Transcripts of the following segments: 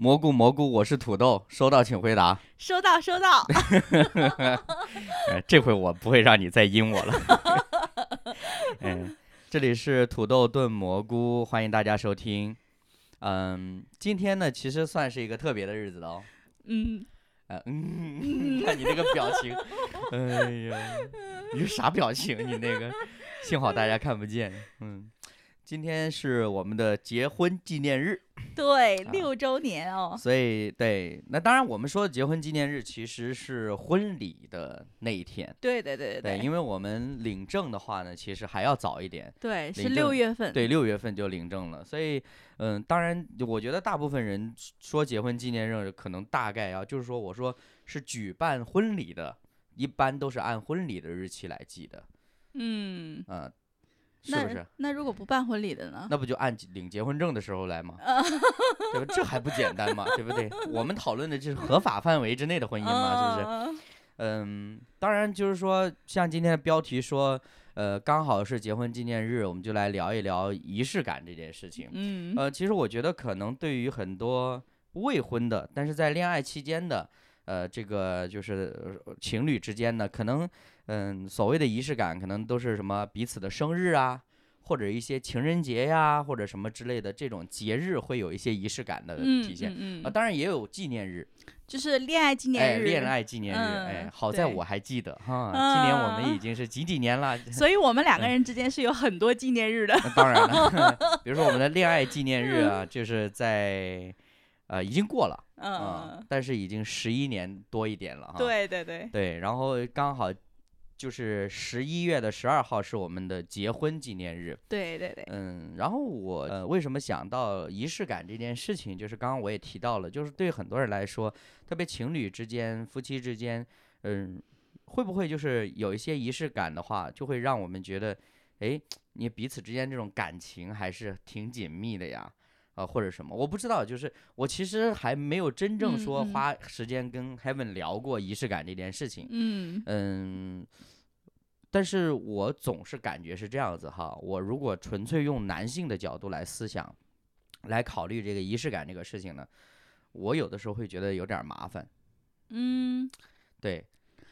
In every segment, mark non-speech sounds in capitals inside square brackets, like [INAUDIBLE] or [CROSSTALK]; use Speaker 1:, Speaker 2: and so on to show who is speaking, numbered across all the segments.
Speaker 1: 蘑菇蘑菇，我是土豆，收到请回答。
Speaker 2: 收到收到。[LAUGHS]
Speaker 1: 哎，这回我不会让你再阴我了。嗯，[LAUGHS] 这里是土豆炖蘑菇，欢迎大家收听。嗯，今天呢，其实算是一个特别的日子哦。
Speaker 2: 嗯，
Speaker 1: 呃嗯，[LAUGHS] 看你那个表情，哎呀，你是啥表情？你那个，幸好大家看不见。嗯，今天是我们的结婚纪念日。[LAUGHS]
Speaker 2: 对，
Speaker 1: 啊
Speaker 2: 六周年哦。
Speaker 1: 所以，对，那当然，我们说的结婚纪念日其实是婚礼的那一天。
Speaker 2: 对对对
Speaker 1: 对，
Speaker 2: 对，
Speaker 1: 因为我们领证的话呢，其实还要早一点，
Speaker 2: 对是六月份。
Speaker 1: 对，六月份就领证了。所以，嗯，当然，我觉得大部分人说结婚纪念日，可能大概啊，就是说，我说是举办婚礼的，一般都是按婚礼的日期来记的，
Speaker 2: 嗯，
Speaker 1: 嗯、是不是？
Speaker 2: 那如果不办婚礼的呢？
Speaker 1: 那不就按领结婚证的时候来吗？[LAUGHS] 对吧？这还不简单吗？对不对？我们讨论的就是合法范围之内的婚姻嘛，是不是？嗯，当然就是说，像今天的标题说，呃，刚好是结婚纪念日，我们就来聊一聊仪式感这件事情。
Speaker 2: 嗯
Speaker 1: 呃，其实我觉得可能对于很多未婚的，但是在恋爱期间的，呃，这个就是呃情侣之间呢，可能嗯，所谓的仪式感，可能都是什么彼此的生日啊，或者一些情人节呀，或者什么之类的这种节日，会有一些仪式感的
Speaker 2: 嗯
Speaker 1: 体现。啊，
Speaker 2: 嗯嗯，
Speaker 1: 当然也有纪念日，
Speaker 2: 就是恋爱纪
Speaker 1: 哎，
Speaker 2: 念日。
Speaker 1: 恋爱纪念日，哎
Speaker 2: 嗯，
Speaker 1: 好在我还记得哈，今年我们
Speaker 2: 嗯
Speaker 1: 已经是几几年了，
Speaker 2: 所以我们
Speaker 1: 嗯
Speaker 2: 两个人之间是有很多纪念日的。
Speaker 1: 那当然了，[LAUGHS] 比如说我们的恋爱纪念日啊，就是在呃已经过了啊、
Speaker 2: 嗯，
Speaker 1: 但是已经十一年多一点了哈。
Speaker 2: 对对对，
Speaker 1: 对，然后刚好就是十一月的十二号是我们的结婚纪念日。
Speaker 2: 对对对，
Speaker 1: 嗯，然后我呃为什么想到仪式感这件事情，就是刚刚我也提到了，就是对很多人来说，特别情侣之间、夫妻之间，嗯，会不会就是有一些仪式感的话，就会让我们觉得，哎，你彼此之间这种感情还是挺紧密的呀。啊，或者什么，我不知道，就是我其实还没有真正说花时间跟 Heaven 聊过仪式感这件事情。
Speaker 2: 嗯
Speaker 1: 嗯，但是我总是感觉是这样子哈。我如果纯粹用男性的角度来思想，来考虑这个仪式感这个事情呢，我有的时候会觉得有点麻烦。
Speaker 2: 嗯
Speaker 1: 对，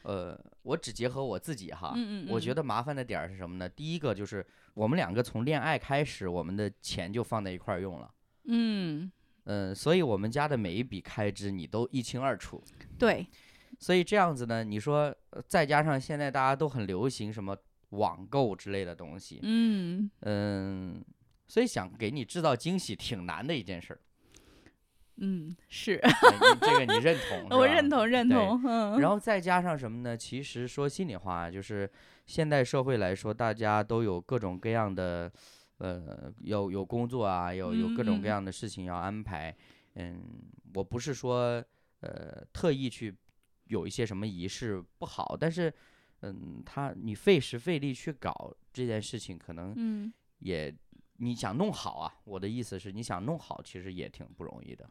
Speaker 1: 呃，我只结合我自己哈，
Speaker 2: 嗯嗯，
Speaker 1: 我觉
Speaker 2: 得
Speaker 1: 得麻烦的点儿是什么呢？第一个就是我们两个从恋爱开始，我们的钱就放在一块儿用了。
Speaker 2: 嗯
Speaker 1: 嗯，所以我们家的每一笔开支你都一清二楚。
Speaker 2: 对，
Speaker 1: 所以这样子呢，你说呃再加上现在大家都很流行什么网购之类的东西，
Speaker 2: 嗯
Speaker 1: 嗯，所以想给你制造惊喜挺难的一件事儿。
Speaker 2: 嗯是，
Speaker 1: 哎这个你认同？[LAUGHS]
Speaker 2: 我认同认同，嗯，
Speaker 1: 然后再加上什么呢？其实说心里话，就是现代社会来说，大家都有各种各样的，呃，有有工作啊，有有各种各样的事情要安排。嗯，我不是说呃特意去有一些什么仪式不好，但是嗯，他你费时费力去搞这件事情，可能
Speaker 2: 嗯
Speaker 1: 也你想弄好啊。我的意思是，你想弄好，其实也挺不容易的。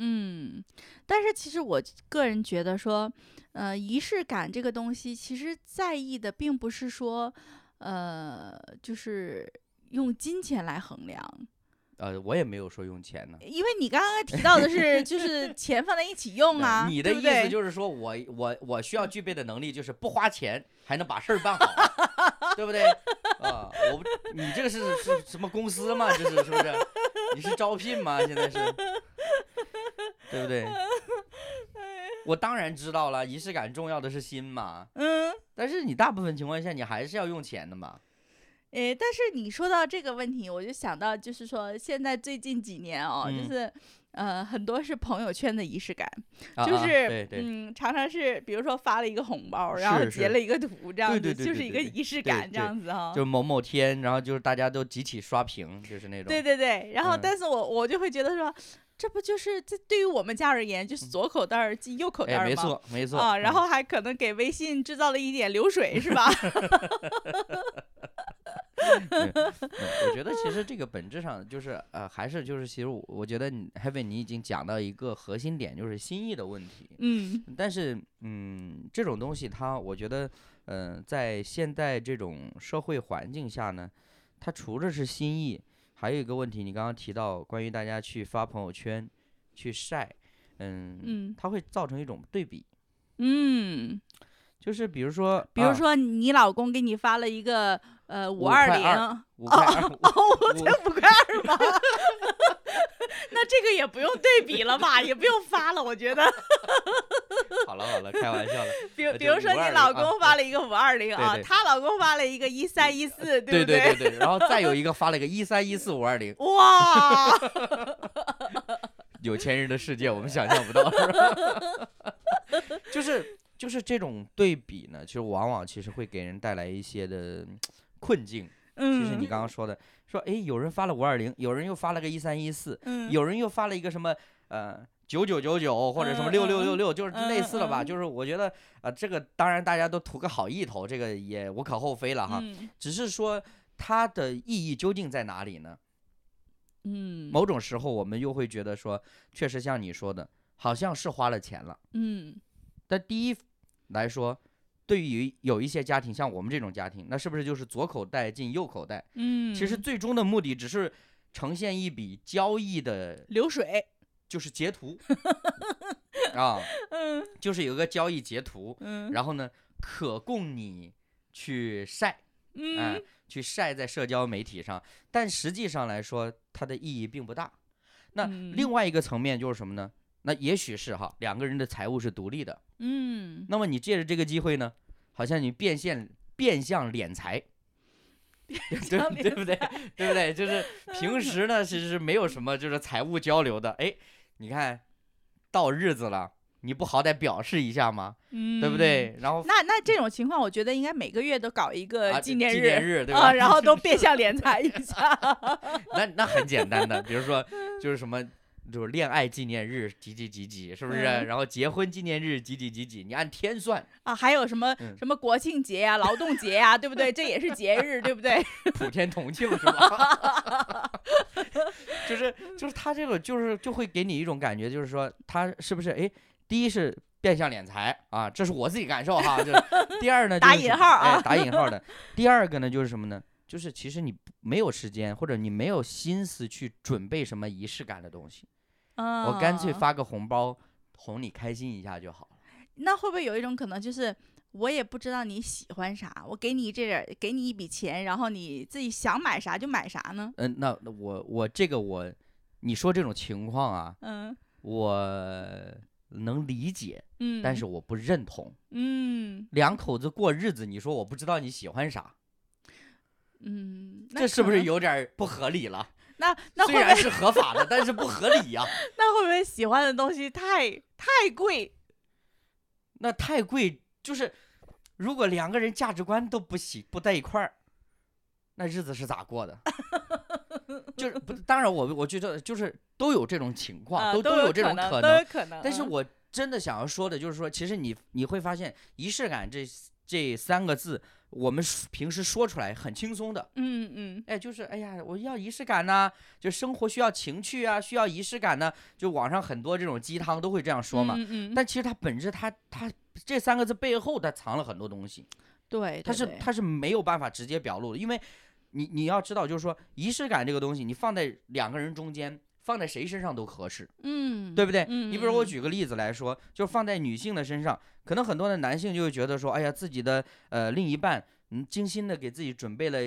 Speaker 2: 嗯，但是其实我个人觉得说，呃，仪式感这个东西，其实在意的并不是说，呃，就是用金钱来衡量，
Speaker 1: 呃，我也没有说用钱呢。
Speaker 2: 因为你刚刚提到的是，就是钱放在一起用啊，[LAUGHS]
Speaker 1: 你的意思就是说我我我需要具备的能力就是不花钱还能把事儿办好，[LAUGHS] 对不对？啊，我不，你这个是是什么公司吗？这是是不是？你是招聘吗？现在是，对不对？我当然知道了，仪式感重要的是心嘛，
Speaker 2: 嗯，
Speaker 1: 但是你大部分情况下你还是要用钱的嘛。
Speaker 2: 诶，但是你说到这个问题，我就想到，就是说现在最近几年哦，
Speaker 1: 嗯
Speaker 2: 就是呃，很多是朋友圈的仪式感，就是、嗯，常常是比如说发了一个红包，然后截了一个图，这样子就是一个仪式感，这样子哈、
Speaker 1: 就某某天，然后就是大家都集体刷屏，就是那种。
Speaker 2: 对对对，然后
Speaker 1: 嗯
Speaker 2: 但是我我就会觉得说，这不就是这对于我们家而言，就是左口袋儿进右口袋？
Speaker 1: 没错没错
Speaker 2: 啊，然
Speaker 1: 嗯
Speaker 2: 后还可能给微信制造了一点流水，是吧？[LAUGHS] [LAUGHS]
Speaker 1: 嗯我觉得其实这个本质上就是呃，还是就是其实我我觉得你 Heaven 你已经讲到一个核心点，就是心意的问题。
Speaker 2: 嗯
Speaker 1: 但是嗯，这种东西它，我觉得嗯、呃在现在这种社会环境下呢，它除了是心意，还有一个问题，你刚刚提到关于大家去发朋友圈。去晒，嗯，
Speaker 2: 嗯
Speaker 1: 它会造成一种对比，
Speaker 2: 嗯，
Speaker 1: 就是比如说，
Speaker 2: 比如
Speaker 1: 啊
Speaker 2: 说你老公给你发了一个呃五
Speaker 1: 五
Speaker 2: 二零，哦，
Speaker 1: 五块二，五
Speaker 2: 我才五块二吗？[LAUGHS] 那这个也不用对比了吧，也不用发了，我觉得。[LAUGHS]
Speaker 1: 好了好了，开玩笑了，
Speaker 2: 比比如说你老
Speaker 1: 啊
Speaker 2: 公发了一个五二零啊，
Speaker 1: 对对
Speaker 2: 她老公发了一个一三一四，
Speaker 1: 对
Speaker 2: 不
Speaker 1: 对对对，然后再有一个发了一个一三一四五二零，
Speaker 2: 哇，
Speaker 1: 有钱人的世界我们想象不到，是吧？[LAUGHS] 就是就是这种对比呢，其实往往其实会给人带来一些的困境。
Speaker 2: 嗯，
Speaker 1: 其实你刚刚说的，说哎，有人发了五二零，有人又发了个一三一四，
Speaker 2: 嗯
Speaker 1: 有人又发了一个什么呃九九九九或者什么
Speaker 2: 嗯
Speaker 1: 六六六六，就是
Speaker 2: 嗯
Speaker 1: 类似了吧？
Speaker 2: 嗯
Speaker 1: 就是我觉得啊、这个当然大家都图个好意头，这个也无可厚非了哈。
Speaker 2: 嗯
Speaker 1: 只是说它的意义究竟在哪里呢？
Speaker 2: 嗯
Speaker 1: 某种时候我们又会觉得说，确实像你说的，好像是花了钱了。
Speaker 2: 嗯
Speaker 1: 但第一来说，对于有一些家庭，像我们这种家庭，那是不是就是左口袋进右口袋？
Speaker 2: 嗯，
Speaker 1: 其实最终的目的只是呈现一笔交易的，
Speaker 2: 流水，
Speaker 1: 就是截图 [LAUGHS] 啊，
Speaker 2: 嗯
Speaker 1: 就是有个交易截图，
Speaker 2: 嗯
Speaker 1: 然后呢，可供你去晒，哎、
Speaker 2: 嗯
Speaker 1: 去晒在社交媒体上。但实际上来说，它的意义并不大。那
Speaker 2: 嗯
Speaker 1: 另外一个层面就是什么呢？那也许是哈，两个人的财务是独立的。
Speaker 2: 嗯
Speaker 1: 那么你借着这个机会呢，好像你变现变相敛财，[LAUGHS] 对对不对？对不对？就是 [LAUGHS] 平时呢，其实是没有什么就是财务交流的。哎，你看到日子了，你不好歹表示一下吗？
Speaker 2: 嗯，
Speaker 1: 对不？对？然后
Speaker 2: 那那这种情况，我觉得应该每个月都搞一个
Speaker 1: 啊
Speaker 2: 纪念日。
Speaker 1: 纪念日对吧？
Speaker 2: 啊，然后都 [LAUGHS] 变相敛财一下。
Speaker 1: 那那很简单的，比如说就是什么。就是恋爱纪念日几几几几，是不是？
Speaker 2: 嗯
Speaker 1: 然后结婚纪念日几几几几，你按天算，
Speaker 2: 啊，还有什么
Speaker 1: 嗯
Speaker 2: 什么国庆节呀、劳动节呀，对不对？这也是节日，对不对？[LAUGHS]
Speaker 1: 普天同庆是吧？[LAUGHS] 就是就是他这个就是就会给你一种感觉，就是说他是不是哎，第一是变相敛财啊，这是我自己感受哈。就第二呢，
Speaker 2: 打引号啊
Speaker 1: 哎，打引号的。[LAUGHS] 第二个呢就是什么呢？就是其实你没有时间或者你没有心思去准备什么仪式感的东西，
Speaker 2: 嗯，
Speaker 1: 我干脆。发个红包哄你开心一下就好了。
Speaker 2: 那会不会有一种可能，就是我也不知道你喜欢啥，我给你这点儿，给你一笔钱，然后你自己想买啥就买啥呢？
Speaker 1: 嗯，那那我我这个我，你说这种情况啊，
Speaker 2: 嗯
Speaker 1: 我能理解，
Speaker 2: 嗯，
Speaker 1: 但是我不认同。
Speaker 2: 嗯
Speaker 1: 两口子过日子，你说我不知道你喜欢啥，
Speaker 2: 嗯，那
Speaker 1: 这是不是？有点儿不合理了？
Speaker 2: 那那会不会
Speaker 1: 虽然是合法的，但是不合理呀、[LAUGHS]
Speaker 2: 那会不会喜欢的东西太太贵？
Speaker 1: 那太贵，就是如果两个人价值观都不喜不在一块儿，那日子是咋过的？[LAUGHS] 就是不，当然我我觉得就是都有这种情况，
Speaker 2: 啊，
Speaker 1: 都
Speaker 2: 都
Speaker 1: 有这种，可能
Speaker 2: 都有。可能。嗯
Speaker 1: 但是我真的想要说的就是说，其实你你会发现仪式感这这三个字，我们平时说出来很轻松的，
Speaker 2: 嗯嗯
Speaker 1: 哎，就是哎呀，我要仪式感呐、就生活需要情趣啊，需要仪式感呢。就网上很多这种鸡汤都会这样说嘛。
Speaker 2: 嗯嗯，
Speaker 1: 但其实它本质它，它这三个字背后它藏了很多东西，
Speaker 2: 对，
Speaker 1: 它是它是没有办法直接表露的，因为你你要知道，就是说仪式感这个东西，你放在两个人中间，放在谁身上都合适，
Speaker 2: 嗯，
Speaker 1: 对不对？
Speaker 2: 嗯，
Speaker 1: 你比如我
Speaker 2: 嗯
Speaker 1: 举个例子来说，就放在女性的身上，可能很多的男性就会觉得说，哎呀，自己的呃另一半，嗯，精心的给自己准备了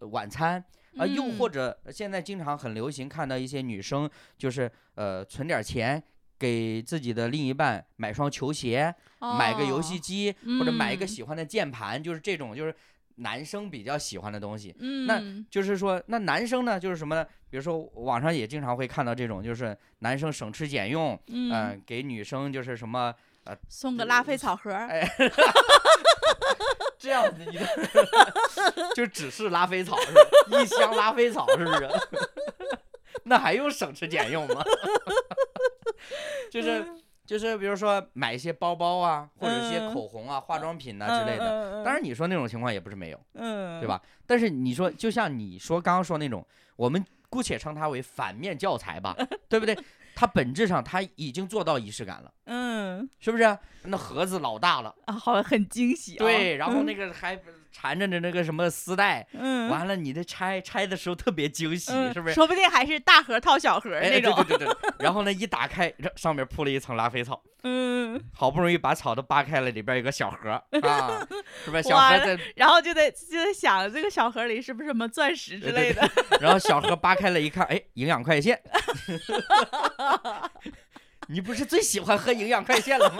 Speaker 1: 呃晚餐。啊，又或
Speaker 2: 嗯
Speaker 1: 者现在经常很流行看到一些女生，就是呃存点钱给自己的另一半买双球鞋，买个游戏
Speaker 2: 哦
Speaker 1: 机，或者买一个
Speaker 2: 嗯
Speaker 1: 喜欢的键盘，就是这种就是男生比较喜欢的东西。
Speaker 2: 嗯，
Speaker 1: 就是说，那男生呢，就是什么呢？比如说网上也经常会看到这种，就是男生省吃俭用，
Speaker 2: 嗯
Speaker 1: 嗯、给女生就是什么呃
Speaker 2: 送个拉菲草盒儿，
Speaker 1: 哎 [LAUGHS] 这样子，你的 [LAUGHS] 就只是拉菲草是吧？一箱拉菲草是不是？[LAUGHS] 那还用省吃俭用吗？就是就是，比如说买一些包包啊，或者一些
Speaker 2: 嗯
Speaker 1: 口红啊、化妆品啊之类的。当然，你说那种情况也不是没有，
Speaker 2: 嗯，
Speaker 1: 对？吧？但是你说，就像你说刚刚说那种，我们姑且称它为反面教材吧，[LAUGHS] 对不对？它本质上它已经做到仪式感了，
Speaker 2: 嗯
Speaker 1: 是不是？那盒子老大了，
Speaker 2: 啊，好很惊喜啊。
Speaker 1: 对，然后
Speaker 2: 嗯
Speaker 1: 那个还缠着的那个什么丝带，
Speaker 2: 嗯，
Speaker 1: 完了你的拆拆的时候特别惊喜，
Speaker 2: 嗯
Speaker 1: 是不是？
Speaker 2: 说不定还是大盒套小盒
Speaker 1: 哎，
Speaker 2: 那种。
Speaker 1: 对对对对，[LAUGHS] 然后呢，一打开，这上面铺了一层拉菲草，
Speaker 2: 嗯，
Speaker 1: 好不容易把草都扒开了，里边有个小盒啊，[LAUGHS] 是不是？
Speaker 2: 小
Speaker 1: 盒在，
Speaker 2: 然后就得就在想这个小盒里是不是什么钻石之类的。
Speaker 1: 然后小盒扒开了一看，哎，营养快线。[LAUGHS] 你不是最喜欢喝营养快线了吗？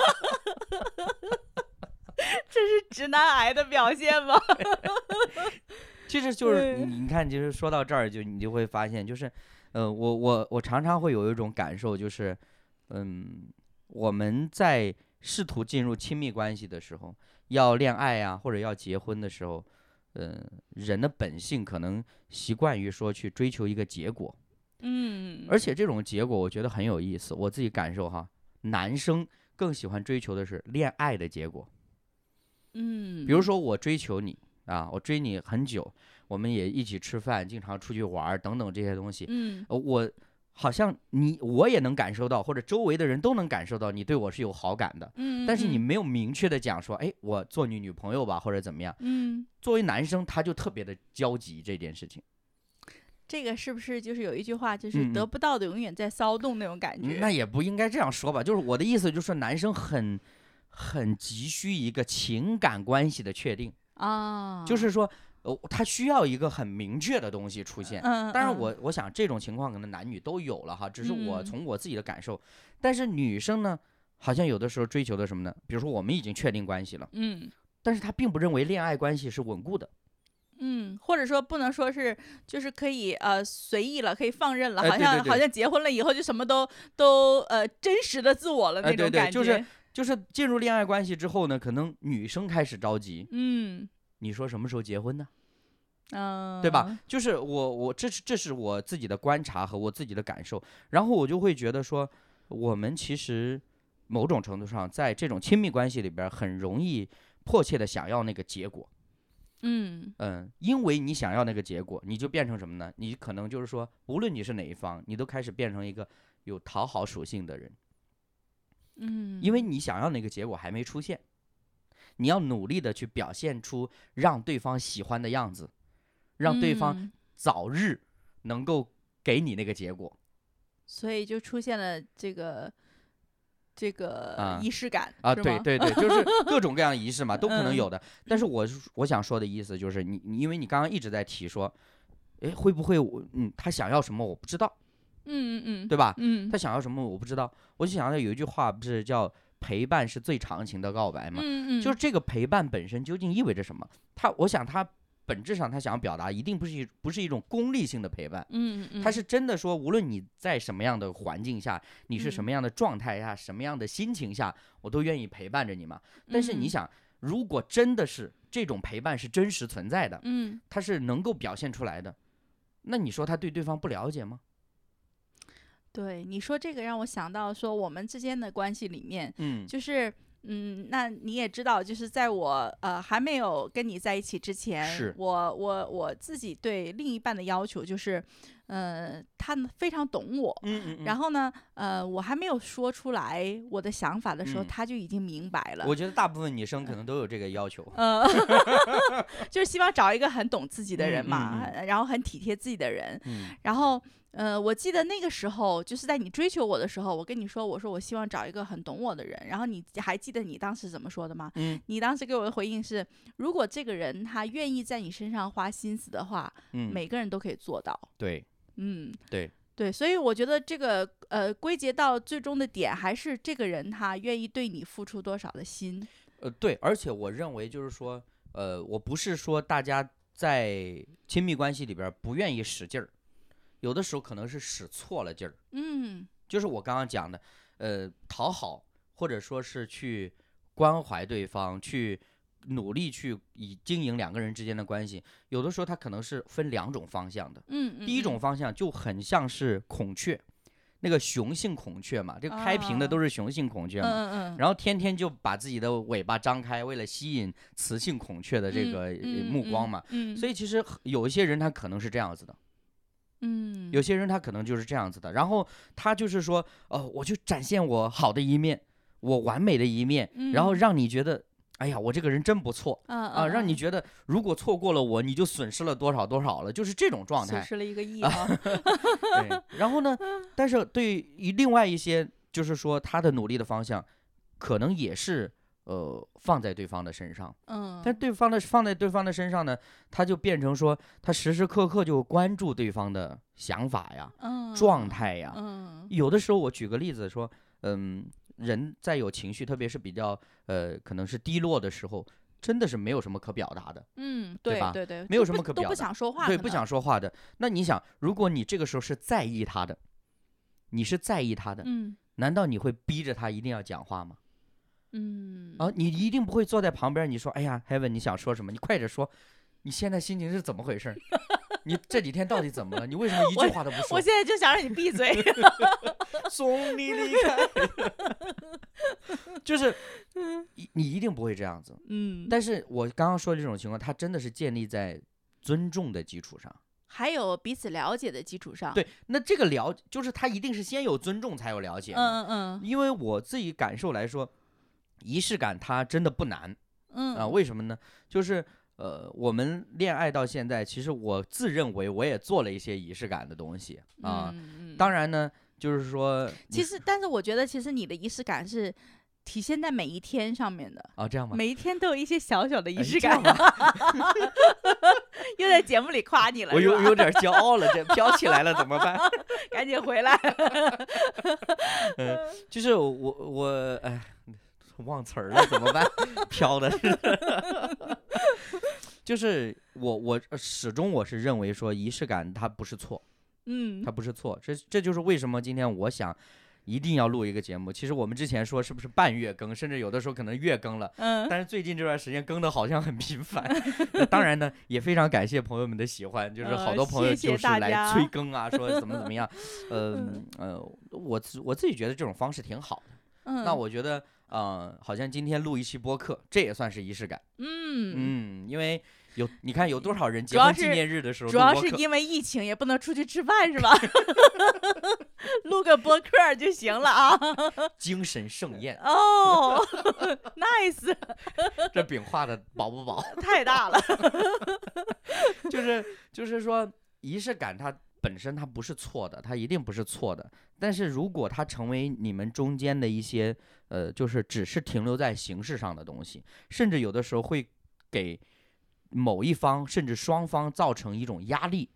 Speaker 2: 这是直男癌的表现吗？[LAUGHS]
Speaker 1: 其实就是你你看，其实说到这儿，就你就会发现，就是，呃，我我我常常会有一种感受，就是，嗯，我们在试图进入亲密关系的时候，要恋爱啊、或者要结婚的时候，呃，人的本性可能习惯于说去追求一个结果，
Speaker 2: 嗯，
Speaker 1: 而且这种结果我觉得很有意思，我自己感受哈，男生更喜欢追求的是恋爱的结果。
Speaker 2: 嗯，
Speaker 1: 比如说我追求你啊，我追你很久，我们也一起吃饭，经常出去玩儿等等这些东西，
Speaker 2: 嗯。
Speaker 1: 呃我好像你我也能感受到，或者周围的人都能感受到你对我是有好感的，
Speaker 2: 嗯，
Speaker 1: 但是你
Speaker 2: 嗯。
Speaker 1: 没有明确的讲说，哎，我做你女朋友吧，或者怎么样。
Speaker 2: 嗯，
Speaker 1: 作为男生，他就特别的焦急这件事情，
Speaker 2: 这个是不是就是有一句话，就是得不到的永远在骚动那种感觉？
Speaker 1: 嗯那也不应该这样说吧，就是我的意思，就是说男生很很急需一个情感关系的确定，
Speaker 2: 啊，
Speaker 1: 就是说，呃，他需要一个很明确的东西出现。
Speaker 2: 嗯，
Speaker 1: 当然
Speaker 2: 嗯
Speaker 1: 我我想这种情况可能男女都有了哈，只是我
Speaker 2: 嗯
Speaker 1: 从我自己的感受。但是女生呢，好像有的时候追求的什么呢？比如说我们已经确定关系了，
Speaker 2: 嗯
Speaker 1: 但是她并不认为恋爱关系是稳固的。
Speaker 2: 嗯，或者说不能说是就是可以呃随意了，可以放任了，好像好像结婚了以后就什么都都呃真实的自我了
Speaker 1: 哎
Speaker 2: 那种感觉。
Speaker 1: 对对就是就是进入恋爱关系之后呢，可能女生开始着急，
Speaker 2: 嗯
Speaker 1: 你说什么时候结婚呢？
Speaker 2: 嗯，
Speaker 1: 对吧？？就是我我这是这是我自己的观察和我自己的感受，然后我就会觉得说，我们其实某种程度上在这种亲密关系里边很容易迫切的想要那个结果。
Speaker 2: 嗯
Speaker 1: 嗯，因为你想要那个结果，你就变成什么呢？你可能就是说，无论你是哪一方，你都开始变成一个有讨好属性的人，
Speaker 2: 嗯，
Speaker 1: 因为你想要那个结果还没出现，你要努力的去表现出让对方喜欢的样子，让对方
Speaker 2: 嗯
Speaker 1: 早日能够给你那个结果。
Speaker 2: 所以就出现了这个这个
Speaker 1: 啊
Speaker 2: 仪式感
Speaker 1: 啊，对对对，就是 [LAUGHS] 各种各样仪式嘛，都可能
Speaker 2: 嗯
Speaker 1: 有的。但是我我想说的意思就是你，你因为你刚刚一直在提说，哎，会不会我嗯他想要什么我不知道，
Speaker 2: 嗯嗯嗯，
Speaker 1: 对吧？
Speaker 2: 嗯，
Speaker 1: 他想要什么我不知道，我就想到有一句话不是叫陪伴是最长情的告白吗？
Speaker 2: 嗯嗯，
Speaker 1: 就是这个陪伴本身究竟意味着什么？他我想他本质上他想要表达一定不是一不是一种功利性的陪伴。
Speaker 2: 嗯嗯，
Speaker 1: 他是真的说，无论你在什么样的环境下，你是什
Speaker 2: 嗯
Speaker 1: 么样的状态下，什么样的心情下，我都愿意陪伴着你嘛。但是你
Speaker 2: 嗯
Speaker 1: 想，如果真的是这种陪伴是真实存在的，
Speaker 2: 嗯
Speaker 1: 它是能够表现出来的，那你说他对对方不了解吗？
Speaker 2: 对你说这个让我想到说我们之间的关系里面，
Speaker 1: 嗯，
Speaker 2: 就是嗯，那你也知道，就是在我呃还没有跟你在一起之前，
Speaker 1: 是
Speaker 2: 我我我自己对另一半的要求就是，呃，他非常懂我。
Speaker 1: 嗯嗯
Speaker 2: 然后呢，呃，我还没有说出来我的想法的时候，
Speaker 1: 嗯
Speaker 2: 他就已经明白了。
Speaker 1: 我觉得大部分女生可能都有这个要求。
Speaker 2: 呃，[LAUGHS] 就是希望找一个很懂自己的人嘛，
Speaker 1: 嗯嗯
Speaker 2: 然后很体贴自己的人。
Speaker 1: 嗯
Speaker 2: 然后，呃，我记得那个时候，就是在你追求我的时候，我跟你说，我说我希望找一个很懂我的人。然后你还记得你当时怎么说的吗？
Speaker 1: 嗯
Speaker 2: 你当时给我的回应是，如果这个人他愿意在你身上花心思的话，
Speaker 1: 嗯，
Speaker 2: 每个人都可以做到。
Speaker 1: 对
Speaker 2: 嗯，
Speaker 1: 对
Speaker 2: 对，所以我觉得这个呃归结到最终的点，还是这个人他愿意对你付出多少的心。
Speaker 1: 呃对，而且我认为就是说，呃，我不是说大家在亲密关系里边不愿意使劲儿，有的时候可能是使错了劲儿。
Speaker 2: 嗯
Speaker 1: 就是我刚刚讲的，呃，讨好或者说是去关怀对方，去努力去以经营两个人之间的关系，有的时候它可能是分两种方向的。
Speaker 2: 嗯，嗯
Speaker 1: 第一种，方向就很像是孔雀，那个雄性孔雀嘛，这个开屏的
Speaker 2: 啊
Speaker 1: 都是雄性孔雀嘛。
Speaker 2: 嗯嗯嗯，
Speaker 1: 然后天天就把自己的尾巴张开，为了吸引雌性孔雀的这
Speaker 2: 嗯
Speaker 1: 个目光嘛。
Speaker 2: 嗯，
Speaker 1: 所以其实有一些人他可能是这样子的，
Speaker 2: 嗯，
Speaker 1: 有些人他可能就是这样子的，然后他就是说，呃，我就展现我好的一面，我完美的一面，然后
Speaker 2: 嗯。
Speaker 1: 让你觉得，哎呀，我这个人真不错
Speaker 2: 嗯
Speaker 1: 啊，让你
Speaker 2: 嗯。
Speaker 1: 觉得如果错过了我，你就损失了多少多少了，就是这种状态。
Speaker 2: 损失了一个亿啊，
Speaker 1: 对，然后呢，[LAUGHS] 但是对于另外一些，就是说他的努力的方向，可能也是呃放在对方的身上，
Speaker 2: 嗯，
Speaker 1: 但对方的放在对方的身上呢，他就变成说他时时刻刻就关注对方的想法呀、
Speaker 2: 嗯
Speaker 1: 状，态呀。
Speaker 2: 嗯
Speaker 1: 有的时候我举个例子说，嗯，人在有情绪，特别是比较呃可能是低落的时候，真的是没有什么可表达的。
Speaker 2: 嗯，
Speaker 1: 对吧
Speaker 2: 对对对，
Speaker 1: 没有什
Speaker 2: 都不都不
Speaker 1: 么可表达
Speaker 2: 想说话，
Speaker 1: 对，不想，说话的。那你想，如果你这个时候是在意他的，你是在意他的，
Speaker 2: 嗯
Speaker 1: 难道你会逼着他一定要讲话吗？
Speaker 2: 嗯，
Speaker 1: 啊，你一定不会坐在旁边，你说，哎呀，Heaven，你想说什么？你快点说，你现在心情是怎么回事？[LAUGHS] 你这几天到底怎么了？你为什么一句话都不说
Speaker 2: 我？现在就想让你闭嘴，[LAUGHS]
Speaker 1: 送你离开，[LAUGHS] 就是你你一定不会这样子。
Speaker 2: 嗯，
Speaker 1: 但是我刚刚说的这种情况，它真的是建立在尊重的基础上。
Speaker 2: 还有彼此了解的基础上，，
Speaker 1: 对，那这个了就是他一定是先有尊重才有了解嗯。
Speaker 2: 嗯嗯
Speaker 1: 因为我自己感受来说，仪式感它真的不难
Speaker 2: 嗯
Speaker 1: 啊。为什么呢？就是呃，我们恋爱到现在，其实我自认为我也做了一些仪式感的东西啊。
Speaker 2: 嗯嗯
Speaker 1: 当然呢，就是说
Speaker 2: 其实，但是我觉得，其实你的仪式感是体现在每一天上面的，
Speaker 1: 啊，这样吗，
Speaker 2: 每一天都有一些小小的仪
Speaker 1: 哎
Speaker 2: 式感。[LAUGHS] 又在节目里夸你了，[LAUGHS]
Speaker 1: 我有有点骄傲了，这飘起来了怎么办？[LAUGHS]
Speaker 2: 赶紧回来。
Speaker 1: 就是我我哎，忘词儿了怎么办？飘的是，就是我我呃始终我是认为说仪式感它不是错，
Speaker 2: 嗯
Speaker 1: 它不是错，这这就是为什么今天我想一定要录一个节目。其实我们之前说是不是半月更，甚至有的时候可能月更了。
Speaker 2: 嗯
Speaker 1: 但是最近这段时间更的好像很频繁，当然呢，也非常感谢朋友们的喜欢，就是好
Speaker 2: 呃
Speaker 1: 多朋友就是来催更啊，说怎么怎么样，[LAUGHS] 呃呃，我自我自己觉得这种方式挺好的。
Speaker 2: 嗯，
Speaker 1: 那我觉得，呃，好像今天录一期播客，这也算是仪式感。
Speaker 2: 嗯，
Speaker 1: 嗯，因为有你看有多少人结婚纪念日的时候
Speaker 2: 主要是因为疫情，也不能出去吃饭，是吧？[LAUGHS] 录个播客就行了啊。[LAUGHS]
Speaker 1: 精神盛宴，
Speaker 2: 哦，[LAUGHS] nice，
Speaker 1: 这饼画的饱不饱？
Speaker 2: 太大了。
Speaker 1: 就是就是说，仪式感它本身它不是错的，它一定不是错的。但是如果它成为你们中间的一些呃，就是只是停留在形式上的东西，甚至有的时候会给某一方甚至双方造成一种压力，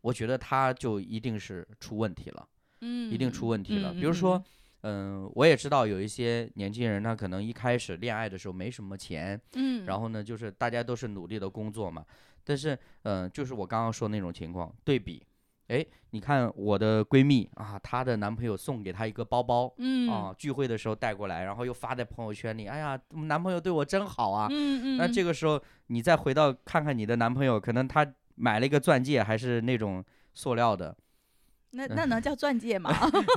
Speaker 1: 我觉得它就一定是出问题了。
Speaker 2: 嗯，
Speaker 1: 一定出问题了。
Speaker 2: 嗯
Speaker 1: 比如说，，嗯、我也知道有一些年轻人，他可能一开始恋爱的时候没什么钱，
Speaker 2: 嗯，
Speaker 1: 然后呢，就是大家都是努力的工作嘛。但是，嗯、就是我刚刚说那种情况，对比，哎，你看我的闺蜜啊，她的男朋友送给她一个包包。
Speaker 2: 嗯
Speaker 1: 啊，聚会的时候带过来，然后又发在朋友圈里。哎呀，男朋友对我真好啊！
Speaker 2: 嗯嗯，
Speaker 1: 那这个时候，你再回到看看你的男朋友，可能他买了一个钻戒，还是那种塑料的，
Speaker 2: 那那能叫钻戒吗？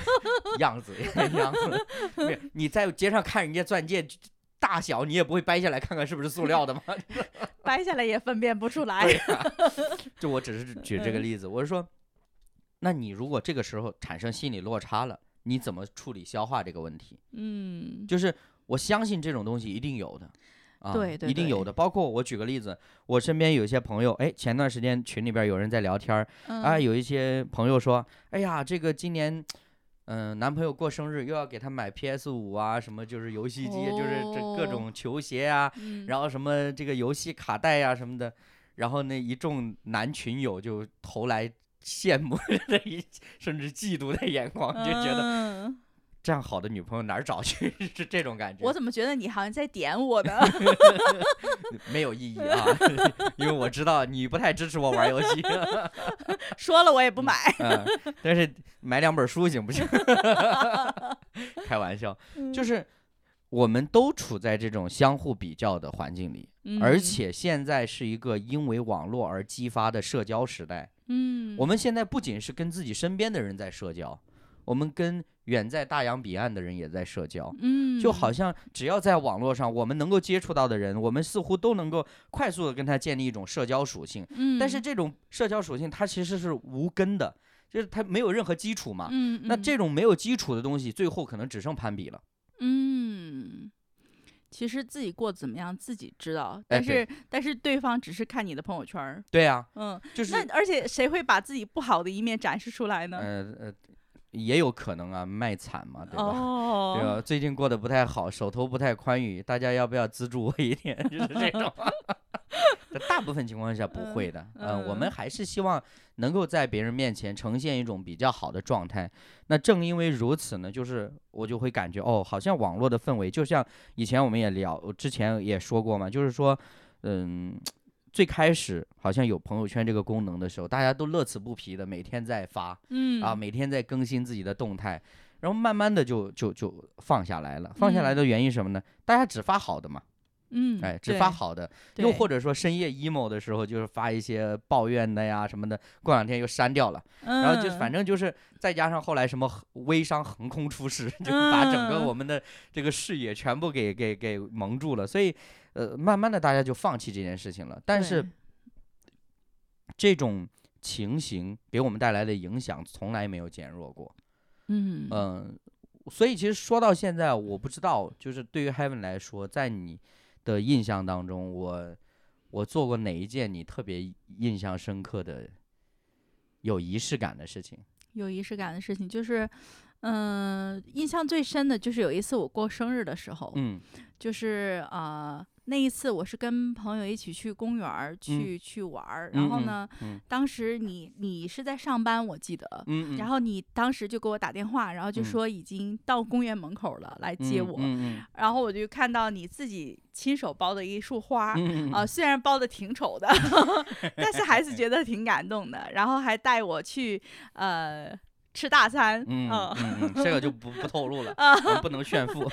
Speaker 2: [LAUGHS]
Speaker 1: 样子 [LAUGHS] 样子。你在街上看人家钻戒大小，你也不会掰下来看看是不是塑料的吗？[LAUGHS]
Speaker 2: 掰下来也分辨不出来。
Speaker 1: 就我只是举这个
Speaker 2: 嗯
Speaker 1: 例子，我是说，那你如果这个时候产生心理落差了，你怎么处理消化这个问题？
Speaker 2: 嗯
Speaker 1: 就是我相信这种东西一定有的。啊，
Speaker 2: 对对对
Speaker 1: 一定有的。包括我举个例子，我身边有一些朋友，哎，前段时间群里边有人在聊天儿，啊，
Speaker 2: 嗯
Speaker 1: 有一些朋友说，哎呀，这个今年，嗯、男朋友过生日又要给他买 PS 五啊，什么就是游戏机，就是这各
Speaker 2: 哦
Speaker 1: 种球鞋啊，
Speaker 2: 嗯
Speaker 1: 然后什么这个游戏卡带呀、什么的，然后那一众男群友就投来羡慕的一 [LAUGHS] 甚至嫉妒的眼光，就觉得
Speaker 2: 嗯
Speaker 1: 这样好的女朋友哪儿找去？[LAUGHS] 是这种感觉。
Speaker 2: 我怎么觉得你好像在点我呢？[LAUGHS]
Speaker 1: 没有意义啊，因为我知道你不太支持我玩游戏。
Speaker 2: 说了我也不买。
Speaker 1: 嗯，但是买两本书行不行？开玩笑，
Speaker 2: 嗯
Speaker 1: 就是我们都处在这种相互比较的环境里，而
Speaker 2: 嗯
Speaker 1: 且现在是一个因为网络而激发的社交时代。
Speaker 2: 嗯，
Speaker 1: 我们现在不仅是跟自己身边的人在社交，我们跟远在大洋彼岸的人也在社交。
Speaker 2: 嗯
Speaker 1: 就好像只要在网络上，我们能够接触到的人，我们似乎都能够快速的跟他建立一种社交属性。
Speaker 2: 嗯，
Speaker 1: 但是这种社交属性它其实是无根的，就是它没有任何基础嘛。
Speaker 2: 嗯，嗯
Speaker 1: 那这种没有基础的东西，最后可能只剩攀比了。
Speaker 2: 嗯其实自己过怎么样自己知道，但是、但是对方只是看你的朋友圈儿，
Speaker 1: 对啊，
Speaker 2: 嗯，
Speaker 1: 就是
Speaker 2: 那而且谁会把自己不好的一面展示出来呢？
Speaker 1: 呃呃，也有可能啊，卖惨嘛，对吧？[LAUGHS] 对
Speaker 2: 哦，
Speaker 1: 吧？最近过得不太好，手头不太宽裕，大家要不要资助我一点？[LAUGHS] 就是这种。在大部分情况下不会的，嗯、我们
Speaker 2: 嗯
Speaker 1: 还是希望能够在别人面前呈现一种比较好的状态。那正因为如此呢，就是我就会感觉哦，好像网络的氛围，就像以前我们也聊，之前也说过嘛，就是说，嗯，最开始好像有朋友圈这个功能的时候，大家都乐此不疲的每天在发，
Speaker 2: 嗯
Speaker 1: 啊，每天在更新自己的动态，然后慢慢的就就就放下来了。放下来
Speaker 2: 嗯
Speaker 1: 的原因什么呢？大家只发好的嘛，
Speaker 2: 嗯，
Speaker 1: 哎，只发好的。又或者说深夜 emo 的时候，就是发一些抱怨的呀什么的，过两天又删掉了。然后就反
Speaker 2: 嗯
Speaker 1: 正就是再加上后来什么微商横空出世，[LAUGHS] 就把整个
Speaker 2: 嗯
Speaker 1: 我们的这个视野全部给给给蒙住了。所以呃，慢慢的大家就放弃这件事情了。但是这种情形给我们带来的影响从来没有减弱过。
Speaker 2: 嗯
Speaker 1: 嗯，所以其实说到现在，我不知道，就是对于 Heaven 来说，在你的印象当中，我我做过哪一件你特别印象深刻的、有仪式感的事情？
Speaker 2: 有仪式感的事情就是，嗯、印象最深的就是有一次我过生日的时候，
Speaker 1: 嗯
Speaker 2: 就是呃那一次我是跟朋友一起去公园儿去、去玩儿，然后呢，
Speaker 1: 嗯
Speaker 2: 当时你你是在上班，我记得。
Speaker 1: 嗯，
Speaker 2: 然后你当时就给我打电话，然后就
Speaker 1: 嗯
Speaker 2: 说已经到公园门口了，来接我。然后我就看到你自己亲手包的一束花，
Speaker 1: 嗯
Speaker 2: 啊、虽然包的挺丑的，[LAUGHS] 但是还是觉得挺感动的。然后还带我去呃吃大餐，
Speaker 1: 嗯
Speaker 2: 嗯
Speaker 1: 嗯嗯，这个就不不透露了，我不能炫富。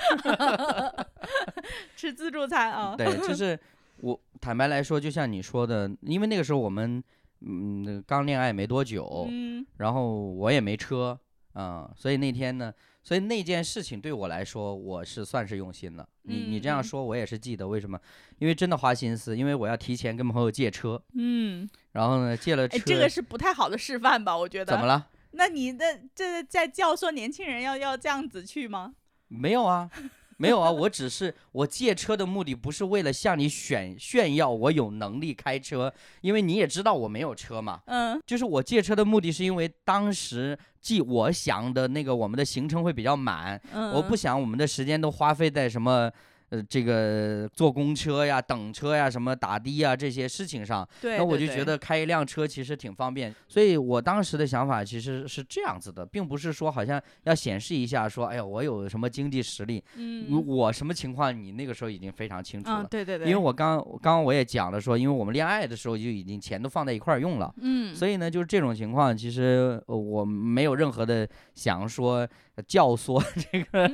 Speaker 1: [LAUGHS]
Speaker 2: 吃自助餐啊。
Speaker 1: 对，就是我坦白来说，就像你说的，因为那个时候我们嗯刚恋爱没多久，
Speaker 2: 嗯
Speaker 1: 然后我也没车，嗯、所以那天呢，所以那件事情对我来说，我是算是用心了。你你这样说，我也是记得，为什么？因为真的花心思，因为我要提前跟朋友借车，
Speaker 2: 嗯，
Speaker 1: 然后呢借了车，
Speaker 2: 哎，这个是不太好的示范吧？我觉得。
Speaker 1: 怎么？了？
Speaker 2: 那你的这在教唆年轻人要要这样子去吗？
Speaker 1: 没有啊，没有啊，[LAUGHS] 我只是我借车的目的不是为了向你炫炫耀我有能力开车，因为你也知道我没有车嘛。
Speaker 2: 嗯
Speaker 1: 就是我借车的目的是因为当时即我想的那个我们的行程会比较满，
Speaker 2: 嗯，
Speaker 1: 我不想我们的时间都花费在什么。呃，这个坐公车呀、等车呀、什么打的呀这些事情上，
Speaker 2: 对，
Speaker 1: 那我就觉得开一辆车其实挺方便。所以我当时的想法其实是这样子的，并不是说好像要显示一下说，哎呀，我有什么经济实力，
Speaker 2: 嗯
Speaker 1: 我什么情况，你那个时候已经非常清楚了。
Speaker 2: 嗯，对对对，
Speaker 1: 因为我刚刚刚我也讲了说，因为我们恋爱的时候就已经钱都放在一块儿用了，
Speaker 2: 嗯，
Speaker 1: 所以呢，就是这种情况，其实呃我没有任何的想说呃教唆 [LAUGHS] 这个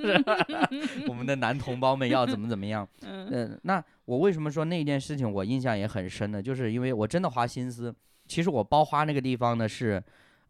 Speaker 1: [LAUGHS] 我们的男同胞们要怎么怎么样。[LAUGHS]
Speaker 2: 嗯
Speaker 1: 嗯，那我为什么说那件事情我印象也很深呢？就是因为我真的花心思。其实我包花那个地方呢是，